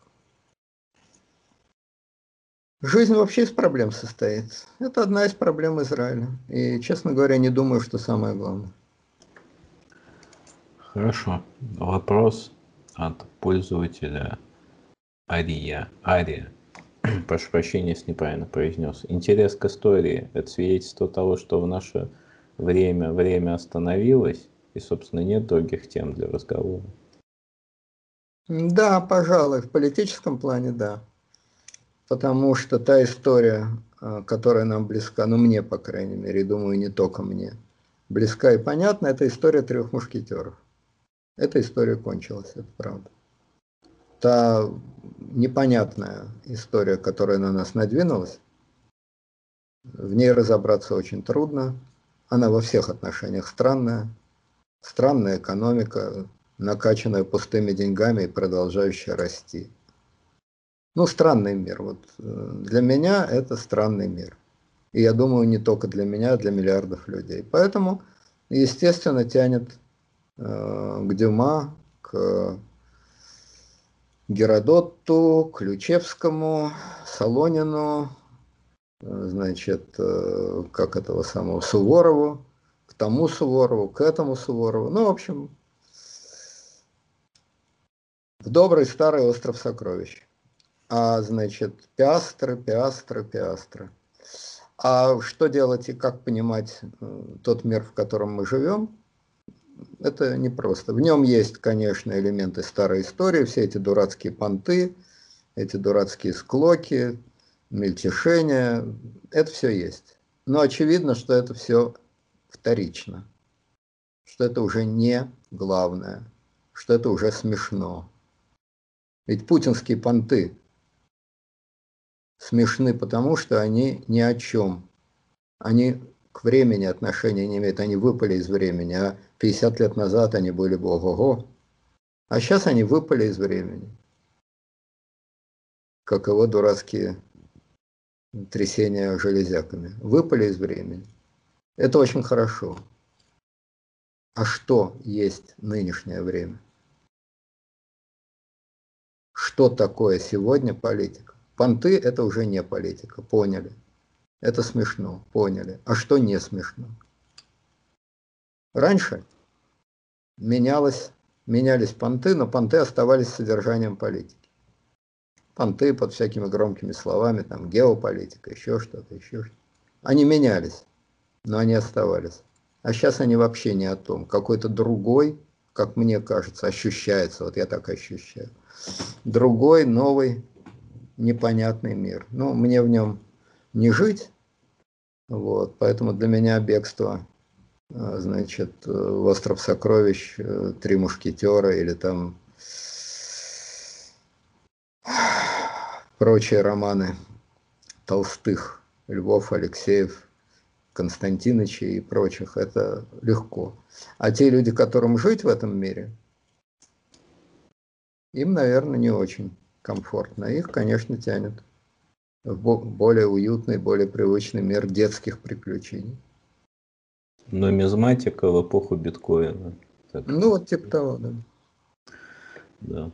жизнь вообще из проблем состоит. Это одна из проблем Израиля. И, честно говоря, не думаю, что самое главное. Хорошо. Вопрос от пользователя Ария. Ария. Прошу прощения, если неправильно произнес. Интерес к истории – это свидетельство того, что в наше время время остановилось, и, собственно, нет других тем для разговора. Да, пожалуй, в политическом плане да. Потому что та история, а, которая нам близка, ну мне, по крайней мере, думаю, не только мне, близка и понятна, это история трех мушкетеров. Эта история кончилась, это правда. Та непонятная история, которая на нас надвинулась, в ней разобраться очень трудно. Она во всех отношениях странная. Странная экономика, накачанная пустыми деньгами и продолжающая расти. Ну, странный мир. Вот э, для меня это странный мир. И я думаю, не только для меня, а для миллиардов людей. Поэтому, естественно, тянет э, к Дюма, к Геродоту, Ключевскому, Солонину, э, значит, э, как этого самого Суворову, к тому Суворову, к этому Суворову. Ну, в общем, в добрый старый остров сокровищ. А, значит, пиастры, пиастры, пиастры. А что делать и как понимать э, тот мир, в котором мы живем, это непросто. В нем есть, конечно, элементы старой истории, все эти дурацкие понты, эти дурацкие склоки, мельтешения, это все есть. Но очевидно, что это все вторично, что это уже не главное, что это уже смешно. Ведь путинские понты смешны потому, что они ни о чем. Они к времени отношения не имеют, они выпали из времени, а 50 лет назад они были бы ого-го, а сейчас они выпали из времени. Как его дурацкие трясения железяками. Выпали из времени. Это очень хорошо. А что есть нынешнее время? Что такое сегодня политика? Понты – это уже не политика, поняли. Это смешно, поняли. А что не смешно? Раньше менялось, менялись понты, но понты оставались содержанием политики. Понты под всякими громкими словами, там геополитика, еще что-то, еще что-то. Они менялись, но они оставались. А сейчас они вообще не о том. Какой-то другой, как мне кажется, ощущается, вот я так ощущаю, другой, новый, непонятный мир. Ну, мне в нем не жить, вот, поэтому для меня бегство значит, э, «Остров сокровищ», э, «Три мушкетера» или там прочие романы Толстых, Львов, Алексеев, Константиновича и прочих, это легко. А те люди, которым жить в этом мире, им, наверное, не очень комфортно. Их, конечно, тянет в более уютный, более привычный мир детских приключений. Нумизматика в эпоху биткоина. Так. Ну, вот типа того, да. Да.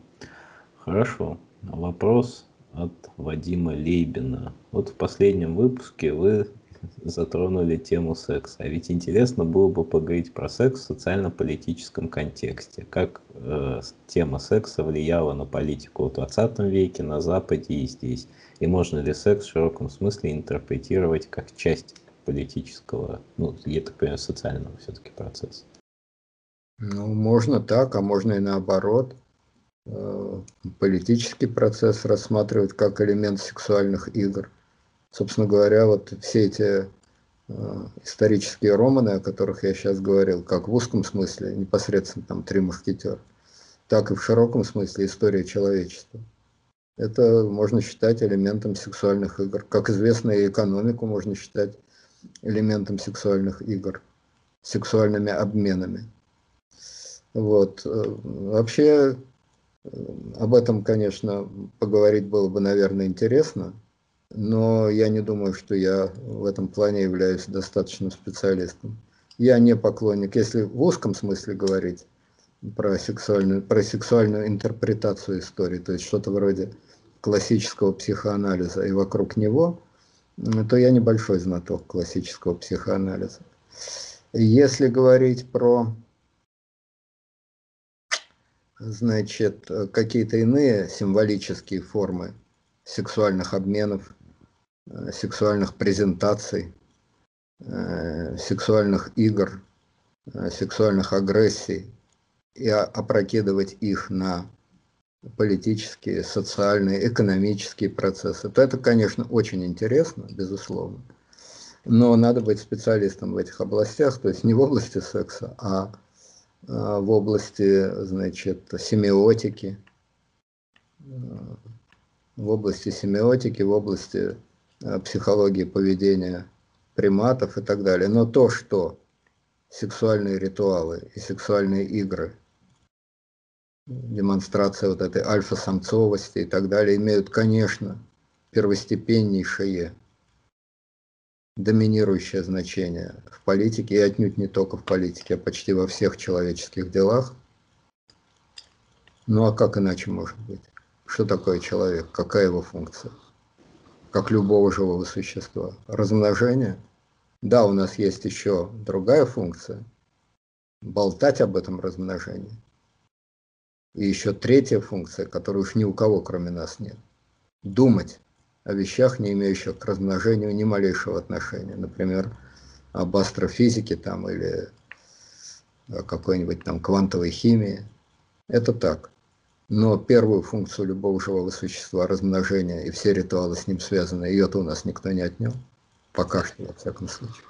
Хорошо. Вопрос от Вадима Лейбина. Вот в последнем выпуске вы затронули тему секса. А ведь интересно было бы поговорить про секс в социально-политическом контексте. Как э, тема секса влияла на политику в 20 веке, на Западе и здесь. И можно ли секс в широком смысле интерпретировать как часть политического, ну, я так понимаю, социального все-таки процесса. Ну, можно так, а можно и наоборот. Э, политический процесс рассматривать как элемент сексуальных игр. Собственно говоря, вот все эти э, исторические романы, о которых я сейчас говорил, как в узком смысле, непосредственно там «Три мушкетера», так и в широком смысле история человечества. Это можно считать элементом сексуальных игр. Как известно, и экономику можно считать элементом сексуальных игр, сексуальными обменами. Вот. Э, вообще, э, об этом, конечно, поговорить было бы, наверное, интересно, но я не думаю, что я в этом плане являюсь достаточным специалистом. Я не поклонник, если в узком смысле говорить про сексуальную, про сексуальную интерпретацию истории, то есть что-то вроде классического психоанализа и вокруг него – то я небольшой знаток классического психоанализа. Если говорить про значит, какие-то иные символические формы сексуальных обменов, э, сексуальных презентаций, э, сексуальных игр, э, сексуальных агрессий, и опрокидывать их на политические, социальные, экономические процессы, то это, конечно, очень интересно, безусловно. Но надо быть специалистом в этих областях, то есть не в области секса, а, а в области, значит, семиотики, в области семиотики, в области э, психологии поведения приматов и так далее. Но то, что сексуальные ритуалы и сексуальные игры, демонстрация вот этой альфа-самцовости и так далее, имеют, конечно, первостепеннейшее доминирующее значение в политике, и отнюдь не только в политике, а почти во всех человеческих делах. Ну а как иначе может быть? Что такое человек? Какая его функция? Как любого живого существа. Размножение? Да, у нас есть еще другая функция. Болтать об этом размножении. И еще третья функция, которой уж ни у кого кроме нас нет. Думать о вещах, не имеющих к размножению ни малейшего отношения. Например, об астрофизике там или какой-нибудь там квантовой химии. Это так. Но первую функцию любого живого существа, размножения и все ритуалы с ним связаны, ее-то у нас никто не отнял. Пока что, во всяком случае.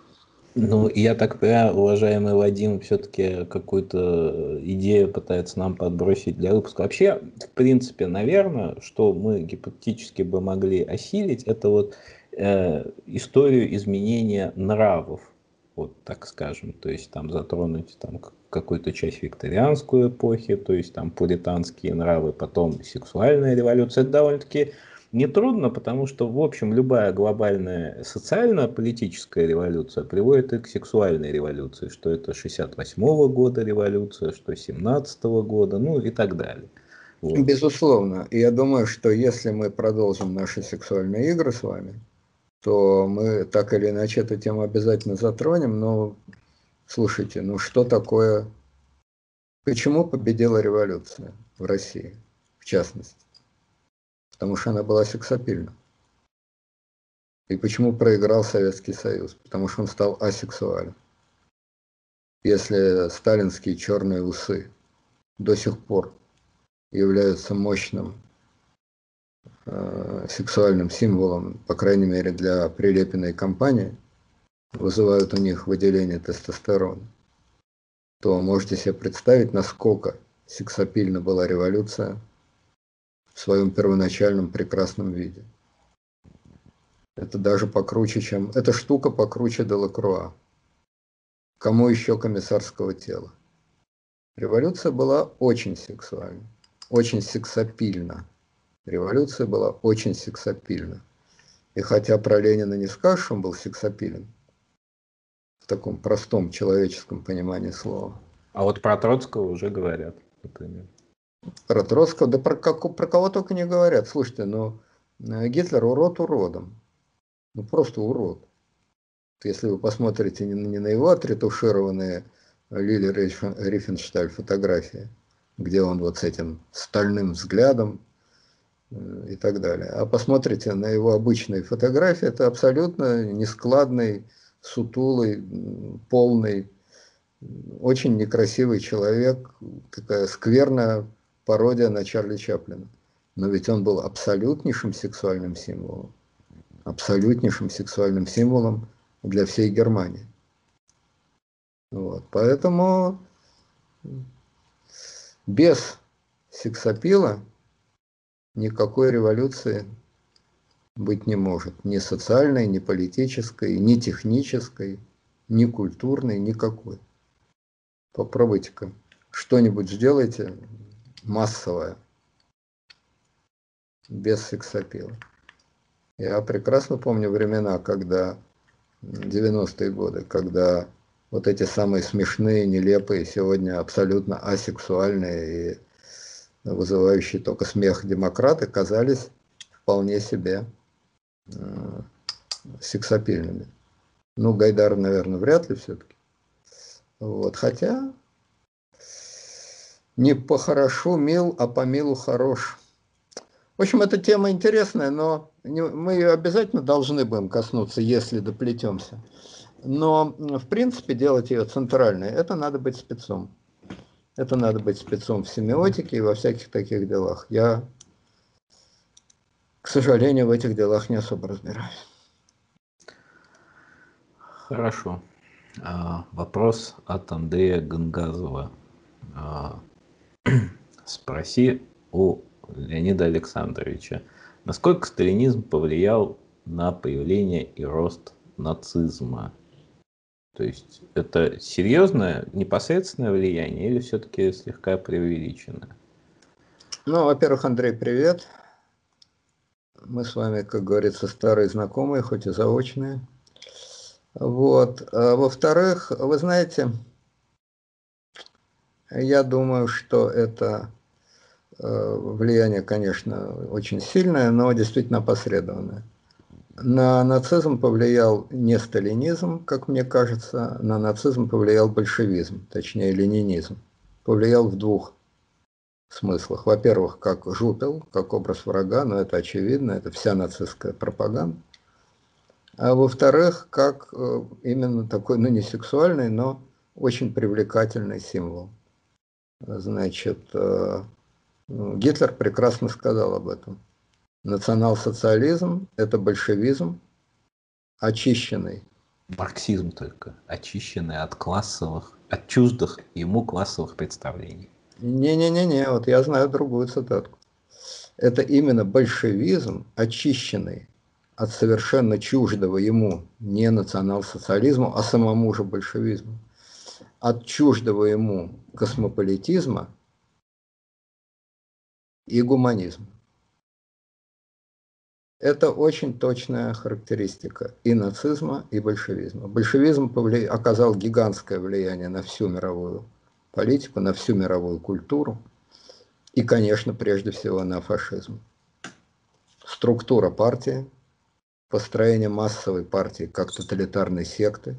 Ну, я так понимаю, уважаемый Вадим все-таки какую-то идею пытается нам подбросить для выпуска. Вообще, в принципе, наверное, что мы гипотетически бы могли осилить, это вот э, историю изменения нравов, вот так скажем, то есть там затронуть там какую-то часть викторианскую эпохи, то есть там пуританские нравы, потом сексуальная революция. Это довольно-таки нетрудно, потому что, в общем, любая глобальная социально-политическая революция приводит и к сексуальной революции, что это 68 -го года революция, что 17 -го года, ну и так далее. Вот. Безусловно. Я думаю, что если мы продолжим наши сексуальные игры с вами, то мы так или иначе эту тему обязательно затронем, но Слушайте, ну что такое... Почему победила революция в России, в частности? Потому что она была сексапильна. И почему проиграл Советский Союз? Потому что он стал асексуален. Если сталинские черные усы до сих пор являются мощным э, сексуальным символом, по крайней мере для Прилепиной компании, вызывают у них выделение тестостерона, то можете себе представить, насколько сексапильна была революция в своем первоначальном прекрасном виде. Это даже покруче, чем... Эта штука покруче Делакруа. Кому еще комиссарского тела? Революция была очень сексуальна, очень сексапильна. Революция была очень сексапильна. И хотя про Ленина не скажешь, он был сексапилен, в таком простом человеческом понимании слова. А вот про Троцкого уже говорят, например. Про Троцкого, да про, как, про кого только не говорят. Слушайте, ну э, Гитлер урод уродом. Ну просто урод. Если вы посмотрите не, не на его отретушированные Лили Рифеншталь фотографии, где он вот с этим стальным взглядом э, и так далее, а посмотрите на его обычные фотографии, это абсолютно нескладный, сутулый, полный, очень некрасивый человек, такая скверная пародия на Чарли Чаплина. Но ведь он был абсолютнейшим сексуальным символом, абсолютнейшим сексуальным символом для всей Германии. Вот. Поэтому без сексапила никакой революции быть не может. Ни социальной, ни политической, ни технической, ни культурной, никакой. Попробуйте-ка что-нибудь сделайте массовое, без сексапила. Я прекрасно помню времена, когда 90-е годы, когда вот эти самые смешные, нелепые, сегодня абсолютно асексуальные и вызывающие только смех демократы казались вполне себе Э, сексапильными. Ну, Гайдар, наверное, вряд ли все-таки. Вот, хотя не по хорошу мил, а по милу хорош. В общем, эта тема интересная, но мы ее обязательно должны будем коснуться, если доплетемся. Но, в принципе, делать ее центральной, это надо быть спецом. Это надо быть спецом в семиотике и во всяких таких делах. Я к сожалению, в этих делах не особо разбираюсь. Хорошо. А, вопрос от Андрея Гангазова. А, спроси у Леонида Александровича, насколько сталинизм повлиял на появление и рост нацизма? То есть это серьезное, непосредственное влияние или все-таки слегка преувеличенное? Ну, во-первых, Андрей, привет. Мы с вами, как говорится, старые знакомые, хоть и заочные. Вот. А во-вторых, вы знаете, я думаю, что это э, влияние, конечно, очень сильное, но действительно опосредованное. На нацизм повлиял не сталинизм, как мне кажется, на нацизм повлиял большевизм, точнее ленинизм. Повлиял в двух смыслах. Во-первых, как жупел, как образ врага, но это очевидно, это вся нацистская пропаганда. А во-вторых, как э, именно такой, ну не сексуальный, но очень привлекательный символ. Значит, э, ну, Гитлер прекрасно сказал об этом. Национал-социализм – это большевизм, очищенный. Марксизм только, очищенный от классовых, от чуждых ему классовых представлений. Не-не-не, вот я знаю другую цитатку. Это именно большевизм, очищенный от совершенно чуждого ему не национал-социализму, а самому же большевизму, от чуждого ему космополитизма и гуманизма. Это очень точная характеристика и нацизма, и большевизма. Большевизм повли... оказал гигантское влияние на всю мировую политику, на всю мировую культуру и, конечно, прежде всего на фашизм. Структура партии, построение массовой партии как тоталитарной секты,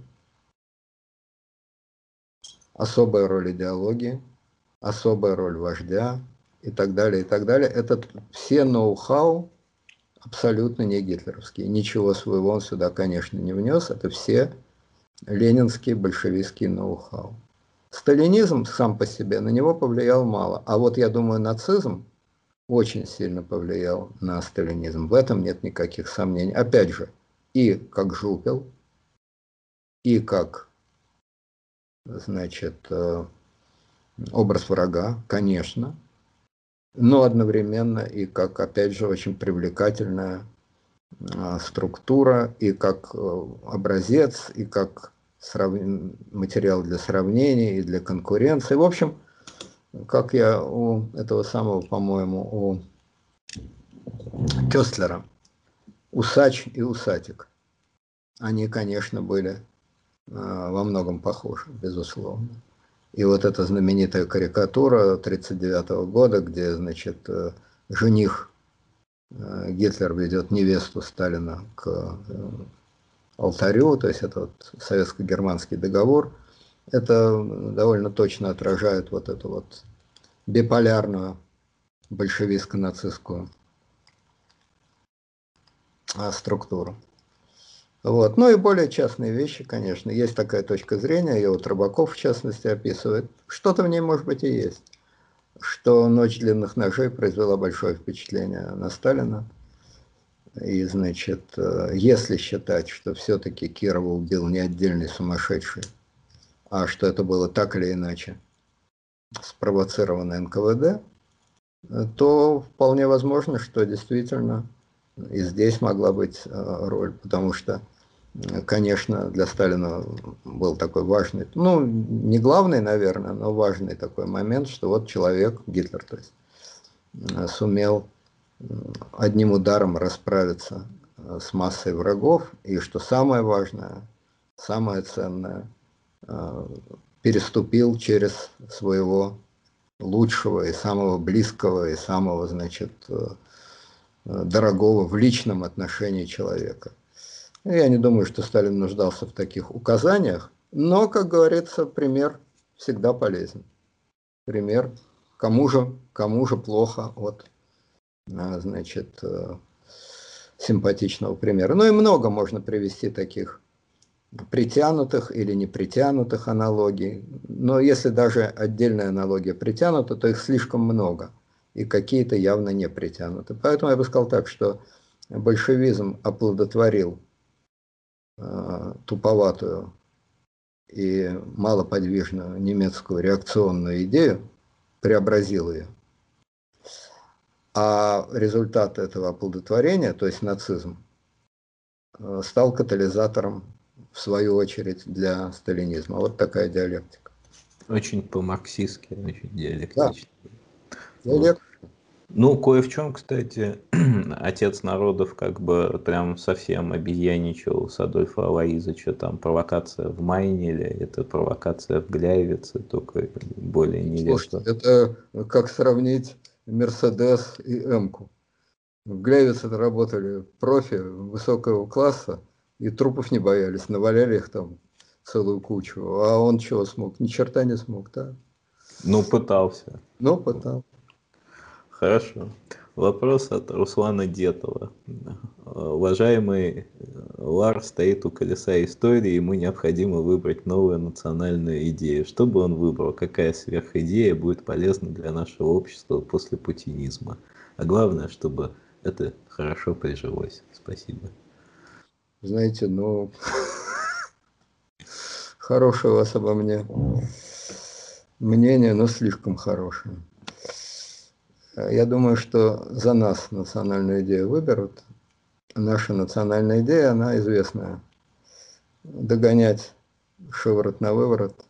особая роль идеологии, особая роль вождя и так далее, и так далее. Это все ноу-хау абсолютно не гитлеровские. Ничего своего он сюда, конечно, не внес. Это все ленинские большевистские ноу-хау. Сталинизм сам по себе на него повлиял мало. А вот я думаю, нацизм очень сильно повлиял на сталинизм. В этом нет никаких сомнений. Опять же, и как жупел, и как, значит, э, образ врага, конечно, но одновременно и как, опять же, очень привлекательная а, структура, и как э, образец, и как срав... материал для сравнения, и для конкуренции. В общем, как я у этого самого, по-моему, у Кестлера, Усач и Усатик, они, конечно, были во многом похожи, безусловно. И вот эта знаменитая карикатура 1939 года, где, значит, э, жених э, Гитлер ведет невесту Сталина к э, алтарю, то есть это вот советско-германский договор, это довольно точно отражает вот эту вот биполярную большевистско-нацистскую структуру. Вот. Ну и более частные вещи, конечно. Есть такая точка зрения, ее вот Рыбаков в частности описывает. Что-то в ней, может быть, и есть. Что «Ночь длинных ножей» произвела большое впечатление на Сталина. И, значит, э, если считать, что все-таки Кирова убил не отдельный сумасшедший, а что это было так или иначе спровоцировано НКВД, то вполне возможно, что действительно и здесь могла быть э, роль, потому что конечно, для Сталина был такой важный, ну, не главный, наверное, но важный такой момент, что вот человек, Гитлер, то есть, э, сумел одним ударом расправиться э, с массой врагов, и что самое важное, самое ценное, э, переступил через своего лучшего и самого близкого и самого, значит, дорогого в личном отношении человека – я не думаю, что Сталин нуждался в таких указаниях, но, как говорится, пример всегда полезен. Пример, кому же, кому же плохо от, а, значит, э, симпатичного примера. Ну и много можно привести таких притянутых или не притянутых аналогий. Но если даже отдельная аналогия притянута, то их слишком много. И какие-то явно не притянуты. Поэтому я бы сказал так, что большевизм оплодотворил туповатую и малоподвижную немецкую реакционную идею, преобразил ее. А результат этого оплодотворения, то есть нацизм, э, стал катализатором, в свою очередь, для сталинизма. Вот такая диалектика. Очень по-марксистски, очень диалектично. Да. Диалект, ну, кое в чем, кстати, отец народов как бы прям совсем обезьяничал с Адольфа Алаизовича, там провокация в Майне или это провокация в Гляевице, только более нелепо. Слушайте, это как сравнить Мерседес и Эмку. В Гляевице работали профи высокого класса, и трупов не боялись, наваляли их там целую кучу. А он чего смог? Ни черта не смог, да? Ну, пытался. Ну, пытался. Хорошо. Вопрос от Руслана Детова. Уважаемый Лар стоит у колеса истории, ему необходимо выбрать новую национальную идею. Что бы он выбрал? Какая сверхидея будет полезна для нашего общества после путинизма? А главное, чтобы это хорошо прижилось. Спасибо. Знаете, ну, хорошее у вас обо мне мнение, но слишком хорошее. Я думаю, что за нас национальную идею выберут. Наша национальная идея, она известная. Догонять шиворот на выворот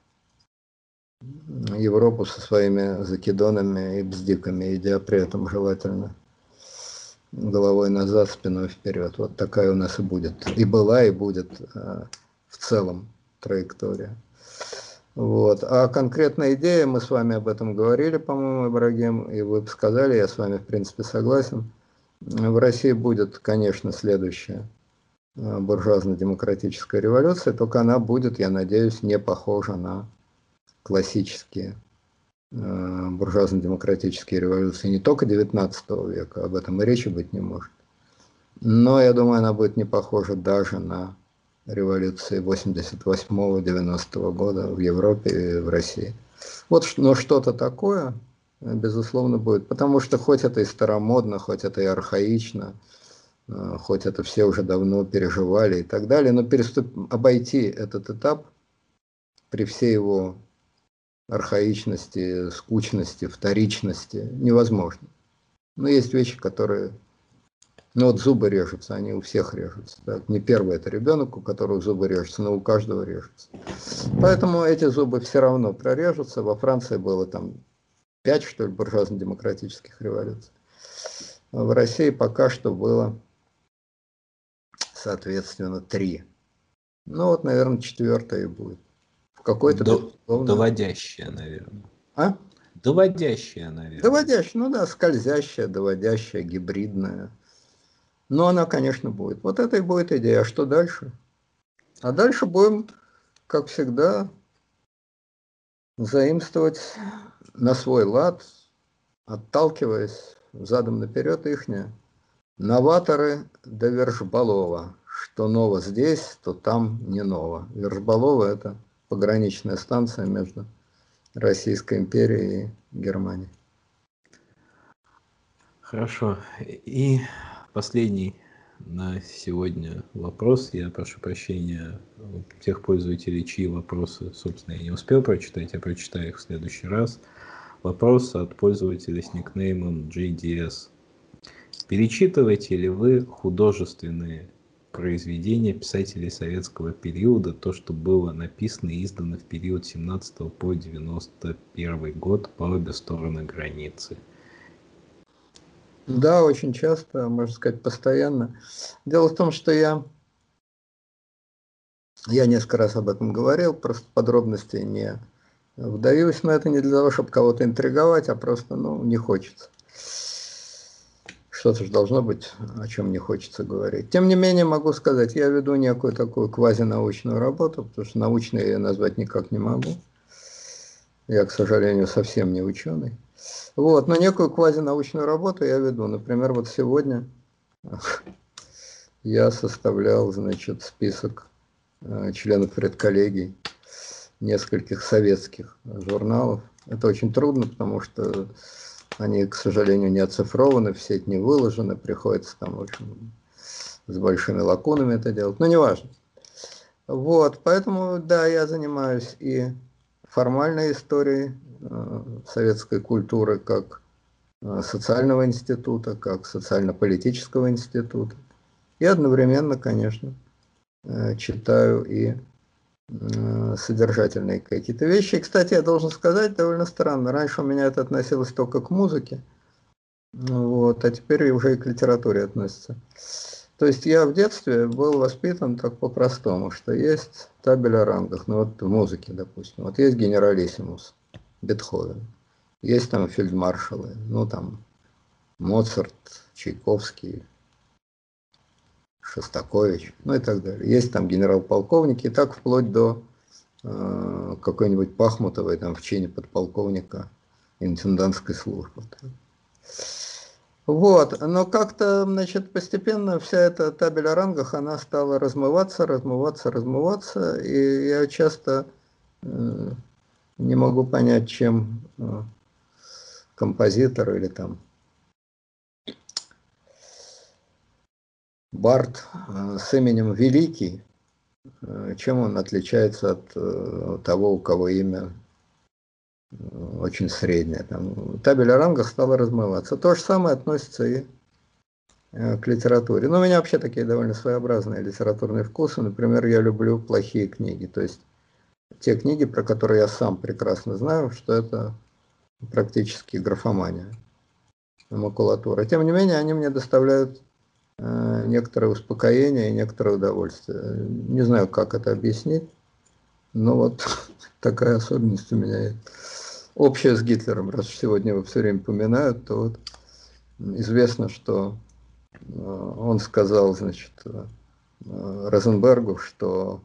Европу со своими закидонами и бздиками, идя при этом желательно головой назад, спиной вперед. Вот такая у нас и будет. И была, и будет э, в целом траектория. Вот. А конкретная идея, мы с вами об этом говорили, по-моему, Ибрагим, и вы сказали, я с вами, в принципе, согласен. В России будет, конечно, следующая э, буржуазно-демократическая революция, только она будет, я надеюсь, не похожа на классические э, буржуазно-демократические революции не только XIX века, об этом и речи быть не может. Но я думаю, она будет не похожа даже на революции 88-90 года в Европе и в России. Вот, но что-то такое, безусловно, будет. Потому что хоть это и старомодно, хоть это и архаично, э, хоть это все уже давно переживали и так далее, но переступ... обойти этот этап при всей его архаичности, скучности, вторичности невозможно. Но есть вещи, которые ну вот зубы режутся, они у всех режутся. Да? Не первый это ребенок, у которого зубы режутся, но у каждого режутся. Поэтому эти зубы все равно прорежутся. Во Франции было там пять, что ли, буржуазно-демократических революций. В России пока что было, соответственно, три. Ну вот, наверное, четвертая и будет. В какой-то... До, доводящая, наверное. А? Доводящая, наверное. Доводящая, ну да, скользящая, доводящая, гибридная. Но она, конечно, будет. Вот это и будет идея. А что дальше? А дальше будем, как всегда, заимствовать на свой лад, отталкиваясь задом наперед ихние новаторы до Вершбалова. Что ново здесь, то там не ново. Вершбалова – это пограничная станция между Российской империей и Германией. Хорошо. И Последний на сегодня вопрос. Я прошу прощения у тех пользователей, чьи вопросы, собственно, я не успел прочитать, я прочитаю их в следующий раз. Вопрос от пользователя с никнеймом JDS. Перечитываете ли вы художественные произведения писателей советского периода, то, что было написано и издано в период 17 по 91 год по обе стороны границы? Да, очень часто, можно сказать, постоянно. Дело в том, что я, я несколько раз об этом говорил, просто подробности не вдаюсь, но это не для того, чтобы кого-то интриговать, а просто, ну, не хочется. Что-то же должно быть, о чем не хочется говорить. Тем не менее, могу сказать, я веду некую такую квазинаучную работу, потому что научной я назвать никак не могу. Я, к сожалению, совсем не ученый. Вот, но некую квазинаучную работу я веду. Например, вот сегодня я составлял, значит, список э, членов редколлегий нескольких советских журналов. Это очень трудно, потому что они, к сожалению, не оцифрованы, в сеть не выложены, приходится там, в общем, с большими лакунами это делать, но неважно. Вот, поэтому, да, я занимаюсь и формальной историей э, советской культуры как э, социального института, как социально-политического института. И одновременно, конечно, э, читаю и содержательные какие-то вещи. И, кстати, я должен сказать, довольно странно. Раньше у меня это относилось только к музыке, вот, а теперь уже и к литературе относится. То есть я в детстве был воспитан так по-простому, что есть табель о рангах, ну вот в музыке, допустим, вот есть генералиссимус, Бетховен, есть там фельдмаршалы, ну там Моцарт, Чайковский, Шостакович, ну и так далее. Есть там генерал-полковники, и так вплоть до э, какой-нибудь Пахмутовой там в чине подполковника интендантской службы. Вот, но как-то, значит, постепенно вся эта табель о рангах, она стала размываться, размываться, размываться, и я часто э, не могу понять, чем э, композитор или там Барт э, с именем Великий, э, чем он отличается от э, того, у кого имя очень средняя. Там, табель о рангах стала размываться. То же самое относится и э, к литературе. Но у меня вообще такие довольно своеобразные литературные вкусы. Например, я люблю плохие книги. То есть те книги, про которые я сам прекрасно знаю, что это практически графомания, макулатура. Тем не менее, они мне доставляют э, некоторое успокоение и некоторое удовольствие. Не знаю, как это объяснить, но вот такая особенность у меня есть общее с Гитлером, раз сегодня его все время поминают, то вот известно, что э, он сказал, значит, э, Розенбергу, что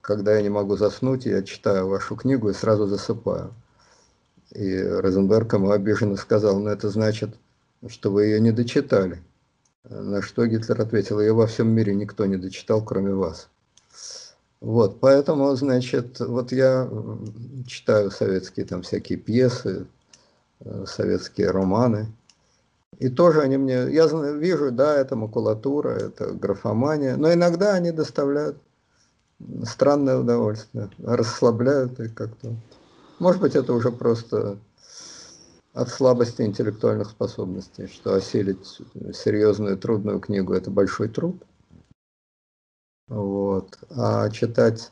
когда я не могу заснуть, я читаю вашу книгу и сразу засыпаю. И Розенберг ему обиженно сказал, ну это значит, что вы ее не дочитали. На что Гитлер ответил, ее во всем мире никто не дочитал, кроме вас. Вот, поэтому, значит, вот я читаю советские там всякие пьесы, э, советские романы, и тоже они мне, я вижу, да, это макулатура, это графомания, но иногда они доставляют странное удовольствие, расслабляют и как-то. Может быть, это уже просто от слабости интеллектуальных способностей, что осилить серьезную трудную книгу – это большой труд – вот. А читать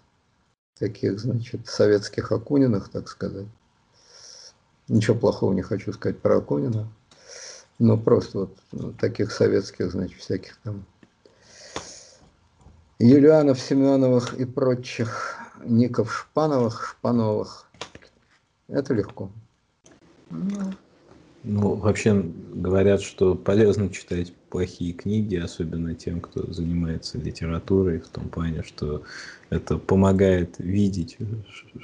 таких, значит, советских Акуниных, так сказать, ничего плохого не хочу сказать про Акунина, но просто вот ну, таких советских, значит, всяких там Юлианов, Семеновых и прочих Ников Шпановых, Шпановых, это легко. Ну, ну, вообще говорят, что полезно читать плохие книги, особенно тем, кто занимается литературой, в том плане, что это помогает видеть,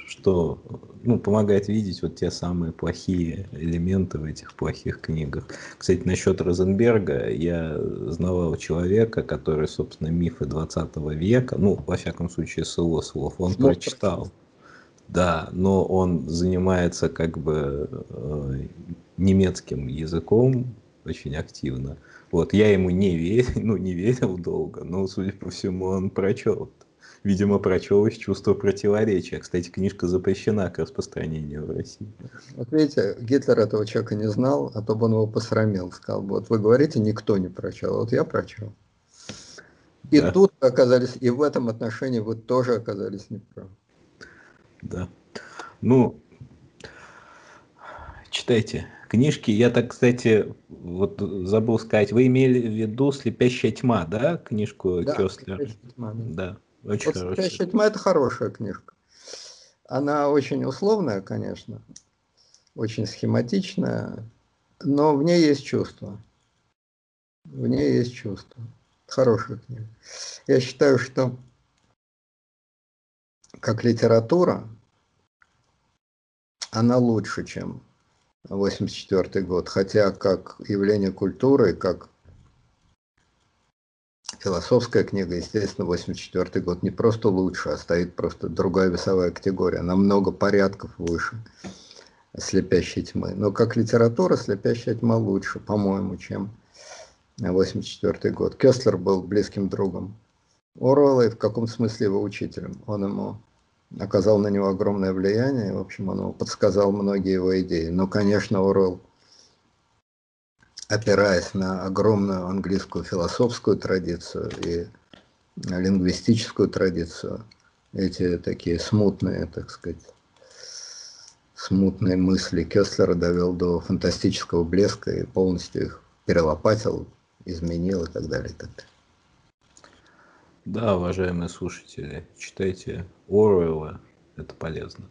что, ну, помогает видеть вот те самые плохие элементы в этих плохих книгах. Кстати, насчет Розенберга, я знавал человека, который, собственно, мифы 20 века, ну, во всяком случае, с его слов, он Смотр. прочитал. Да, но он занимается как бы э, немецким языком очень активно. Вот, я ему не верил, ну, не верил долго, но, судя по всему, он прочел. Видимо, прочел из чувства противоречия. Кстати, книжка запрещена к распространению в России. Вот видите, Гитлер этого человека не знал, а то бы он его посрамил. Сказал бы, вот вы говорите, никто не прочел, вот я прочел. И да. тут оказались, и в этом отношении вы тоже оказались неправы. Да. Ну, читайте книжки. Я так, кстати, вот забыл сказать, вы имели в виду «Слепящая тьма», да, книжку да, Кёслера? Тьма, да. да, очень вот хорошая. «Слепящая тьма» – это хорошая книжка. Она очень условная, конечно, очень схематичная, но в ней есть чувство. В ней есть чувство. Хорошая книга. Я считаю, что как литература, она лучше, чем 84 год. Хотя как явление культуры, как философская книга, естественно, 84 год не просто лучше, а стоит просто другая весовая категория, намного порядков выше слепящей тьмы. Но как литература слепящая тьма лучше, по-моему, чем 84 год. Кестлер был близким другом Оруэлла и в каком смысле его учителем. Он ему оказал на него огромное влияние, в общем, он подсказал многие его идеи. Но, конечно, Оруэлл, опираясь на огромную английскую философскую традицию и лингвистическую традицию, эти такие смутные, так сказать, смутные мысли Кеслера довел до фантастического блеска и полностью их перелопатил, изменил и так далее. И так далее. Да, уважаемые слушатели, читайте Оруэлла, это полезно.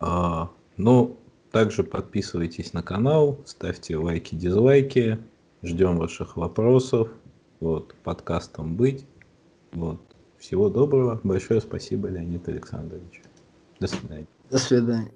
А, ну, также подписывайтесь на канал, ставьте лайки, дизлайки, ждем ваших вопросов. Вот, подкастом быть. Вот. Всего доброго. Большое спасибо, Леонид Александрович. До свидания. До свидания.